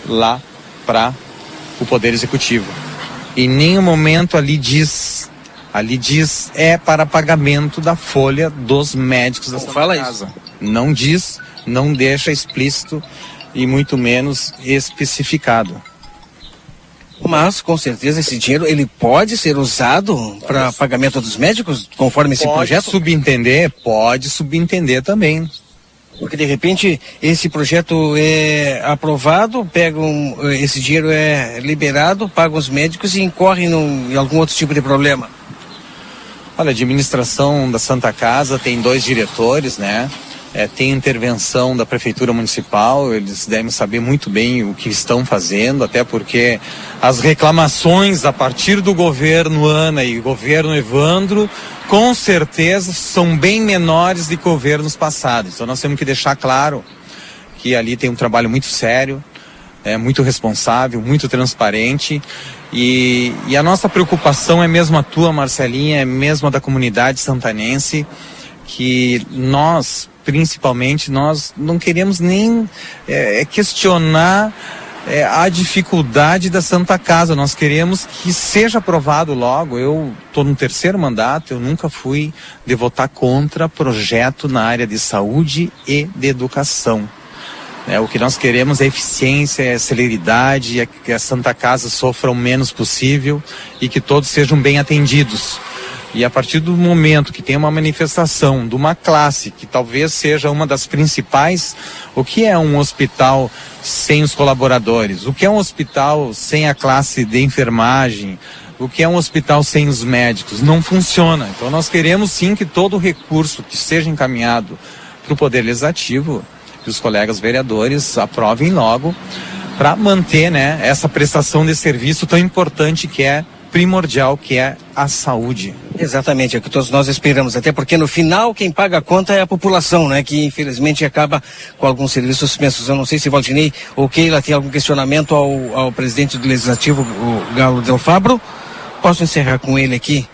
lá para o Poder Executivo. Em nenhum momento ali diz, ali diz é para pagamento da folha dos médicos da Santa Fala Casa. Isso. Não diz, não deixa explícito e muito menos especificado. Mas, com certeza, esse dinheiro ele pode ser usado para pagamento dos médicos, conforme esse pode projeto? Pode subentender, pode subentender também. Porque de repente esse projeto é aprovado, pegam esse dinheiro é liberado, pagam os médicos e incorrem em algum outro tipo de problema. Olha, a administração da Santa Casa tem dois diretores, né? É, tem intervenção da Prefeitura Municipal, eles devem saber muito bem o que estão fazendo, até porque as reclamações a partir do governo Ana e governo Evandro, com certeza são bem menores que governos passados. Então nós temos que deixar claro que ali tem um trabalho muito sério, é muito responsável, muito transparente. E, e a nossa preocupação é mesmo a tua, Marcelinha, é mesmo a da comunidade santanense, que nós principalmente, nós não queremos nem é, é, questionar é, a dificuldade da Santa Casa. Nós queremos que seja aprovado logo. Eu estou no terceiro mandato, eu nunca fui de votar contra projeto na área de saúde e de educação. É, o que nós queremos é eficiência, é celeridade, é que a Santa Casa sofra o menos possível e que todos sejam bem atendidos. E a partir do momento que tem uma manifestação de uma classe que talvez seja uma das principais, o que é um hospital sem os colaboradores? O que é um hospital sem a classe de enfermagem? O que é um hospital sem os médicos? Não funciona. Então nós queremos sim que todo recurso que seja encaminhado para o Poder Legislativo, que os colegas vereadores aprovem logo para manter né, essa prestação de serviço tão importante que é primordial, que é a saúde. Exatamente, é o que todos nós esperamos, até porque no final quem paga a conta é a população, né? Que infelizmente acaba com alguns serviços suspensos. Eu não sei se Valdinei ou Keila tem algum questionamento ao, ao presidente do Legislativo, o Galo Del Fabro. Posso encerrar com ele aqui?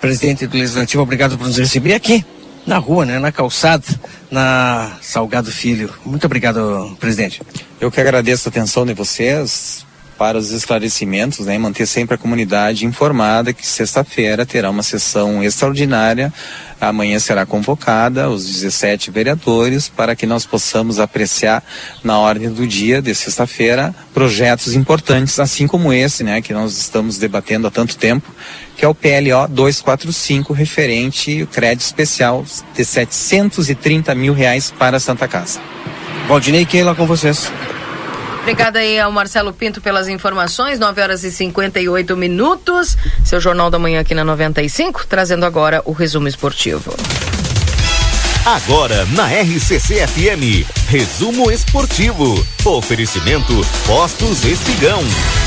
Presidente do Legislativo, obrigado por nos receber aqui na rua, né, na calçada, na Salgado Filho. Muito obrigado, presidente. Eu que agradeço a atenção de vocês para os esclarecimentos, né, manter sempre a comunidade informada que sexta-feira terá uma sessão extraordinária. Amanhã será convocada os 17 vereadores para que nós possamos apreciar na ordem do dia de sexta-feira projetos importantes, assim como esse, né, que nós estamos debatendo há tanto tempo, que é o PLO 245, referente ao crédito especial de 730 mil reais para a Santa Casa. Valdinei Keila com vocês. Obrigada aí ao Marcelo Pinto pelas informações, 9 horas e 58 minutos. Seu Jornal da Manhã aqui na 95, trazendo agora o resumo esportivo. Agora na RCC FM, resumo esportivo. Oferecimento Postos Espigão.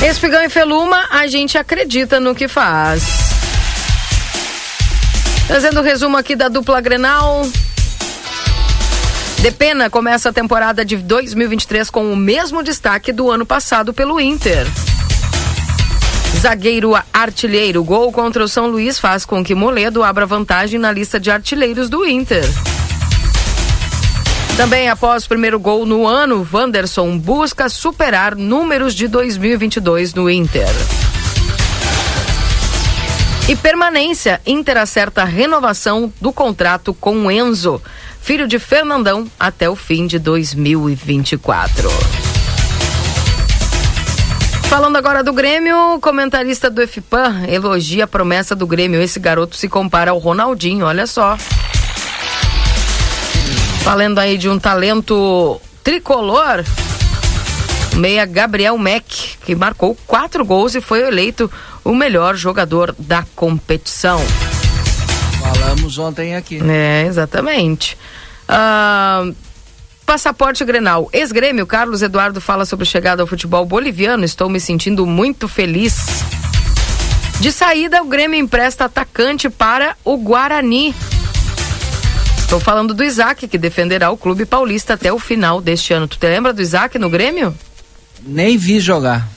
Espigão e Feluma, a gente acredita no que faz. Trazendo o resumo aqui da dupla Grenal. Depena começa a temporada de 2023 com o mesmo destaque do ano passado pelo Inter. Zagueiro artilheiro, gol contra o São Luís faz com que Moledo abra vantagem na lista de artilheiros do Inter. Também após primeiro gol no ano, Wanderson busca superar números de 2022 no Inter. E permanência, Inter acerta a renovação do contrato com Enzo filho de Fernandão, até o fim de 2024. Falando agora do Grêmio, o comentarista do FPAN elogia a promessa do Grêmio. Esse garoto se compara ao Ronaldinho, olha só. Falando aí de um talento tricolor, meia Gabriel Mack, que marcou quatro gols e foi eleito o melhor jogador da competição. Falamos ontem aqui. É, exatamente. Uh, passaporte Grenal. Ex-grêmio, Carlos Eduardo fala sobre chegada ao futebol boliviano. Estou me sentindo muito feliz. De saída, o Grêmio empresta atacante para o Guarani. Estou falando do Isaac, que defenderá o clube paulista até o final deste ano. Tu te lembra do Isaac no Grêmio? Nem vi jogar.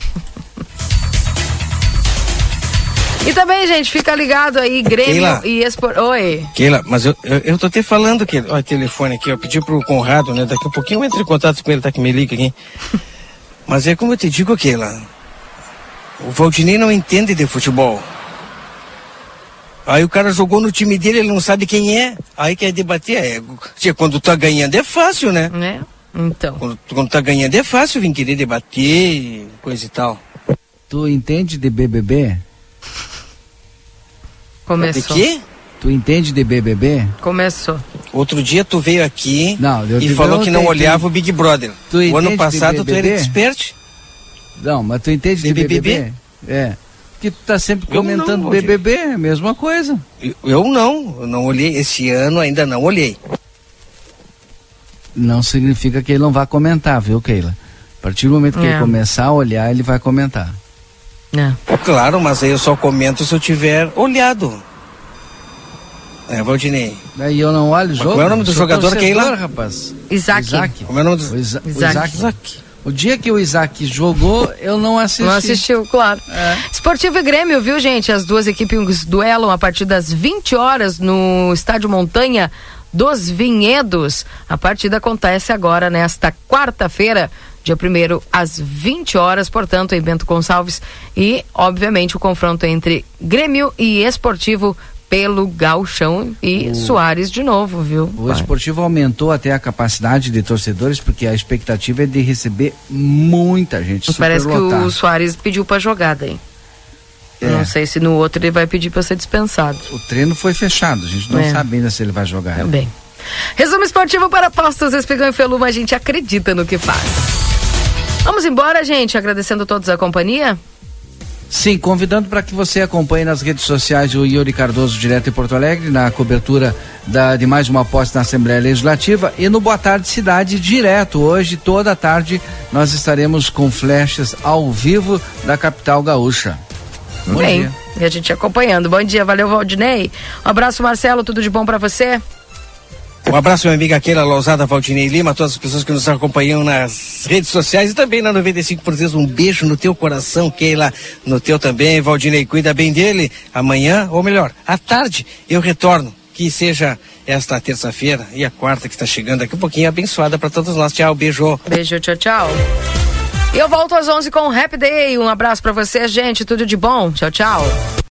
E também, gente, fica ligado aí, Grêmio Keila, e Expor. Oi. Keila, mas eu, eu, eu tô até falando que. Olha o telefone aqui, eu pedi pro Conrado, né? Daqui a pouquinho eu entro em contato com ele, tá que me liga aqui. mas é como eu te digo, Keila. O Valdinei não entende de futebol. Aí o cara jogou no time dele, ele não sabe quem é. Aí quer debater. É, quando tá ganhando é fácil, né? É. Então. Quando, quando tá ganhando é fácil vir querer debater, coisa e tal. Tu entende de BBB? Começou. De quê? Tu entende de BBB? Começou. Outro dia tu veio aqui não, e falou que não olhava o Big Brother. Tu o ano passado tu era expert. Não, mas tu entende de, de BBB? BBB? É. Que tu tá sempre comentando não, BBB, é a mesma coisa. Eu, eu não, eu não olhei. Esse ano ainda não olhei. Não significa que ele não vai comentar, viu, Keila? A partir do momento que é. ele começar a olhar, ele vai comentar. É. Claro, mas aí eu só comento se eu tiver olhado. É, Valdinei. Daí eu não olho o jogo. Qual é o nome do jogador que é lá? rapaz? Isaac. Isaac. Como é o nome do... O Isa... Isaac. O Isaac. O dia que o Isaac jogou, eu não assisti. Não assistiu, claro. É. Esportivo e Grêmio, viu, gente? As duas equipes duelam a partir das 20 horas no Estádio Montanha dos Vinhedos. A partida acontece agora nesta quarta-feira, dia 1 às 20 horas, portanto, em Bento Gonçalves. E, obviamente, o confronto entre Grêmio e Esportivo pelo Galchão e o... Soares de novo, viu? O Vai. esportivo aumentou até a capacidade de torcedores, porque a expectativa é de receber muita gente. Parece que o Soares pediu para jogar daí. É. Não sei se no outro ele vai pedir para ser dispensado. O treino foi fechado, a gente não é. sabe ainda se ele vai jogar. Também. Resumo esportivo para Postos Espigão e Feluma, a gente acredita no que faz. Vamos embora, gente, agradecendo a todos a companhia. Sim, convidando para que você acompanhe nas redes sociais o Yuri Cardoso, direto em Porto Alegre, na cobertura da, de mais uma posse na Assembleia Legislativa e no Boa Tarde Cidade, direto. Hoje, toda tarde, nós estaremos com flechas ao vivo da capital gaúcha. Bom Bem, dia. E a gente acompanhando. Bom dia, valeu, Valdinei. Um abraço, Marcelo, tudo de bom para você? Um abraço, minha amiga Keila Lousada, Valdinei Lima, todas as pessoas que nos acompanham nas redes sociais e também na 95 por Um beijo no teu coração, Keila, no teu também. Valdinei, cuida bem dele. Amanhã, ou melhor, à tarde, eu retorno. Que seja esta terça-feira e a quarta que está chegando daqui um pouquinho abençoada para todos nós. Tchau, beijo. Beijo, tchau, tchau. E eu volto às 11 com o Happy Day. Um abraço para você, gente. Tudo de bom. Tchau, tchau.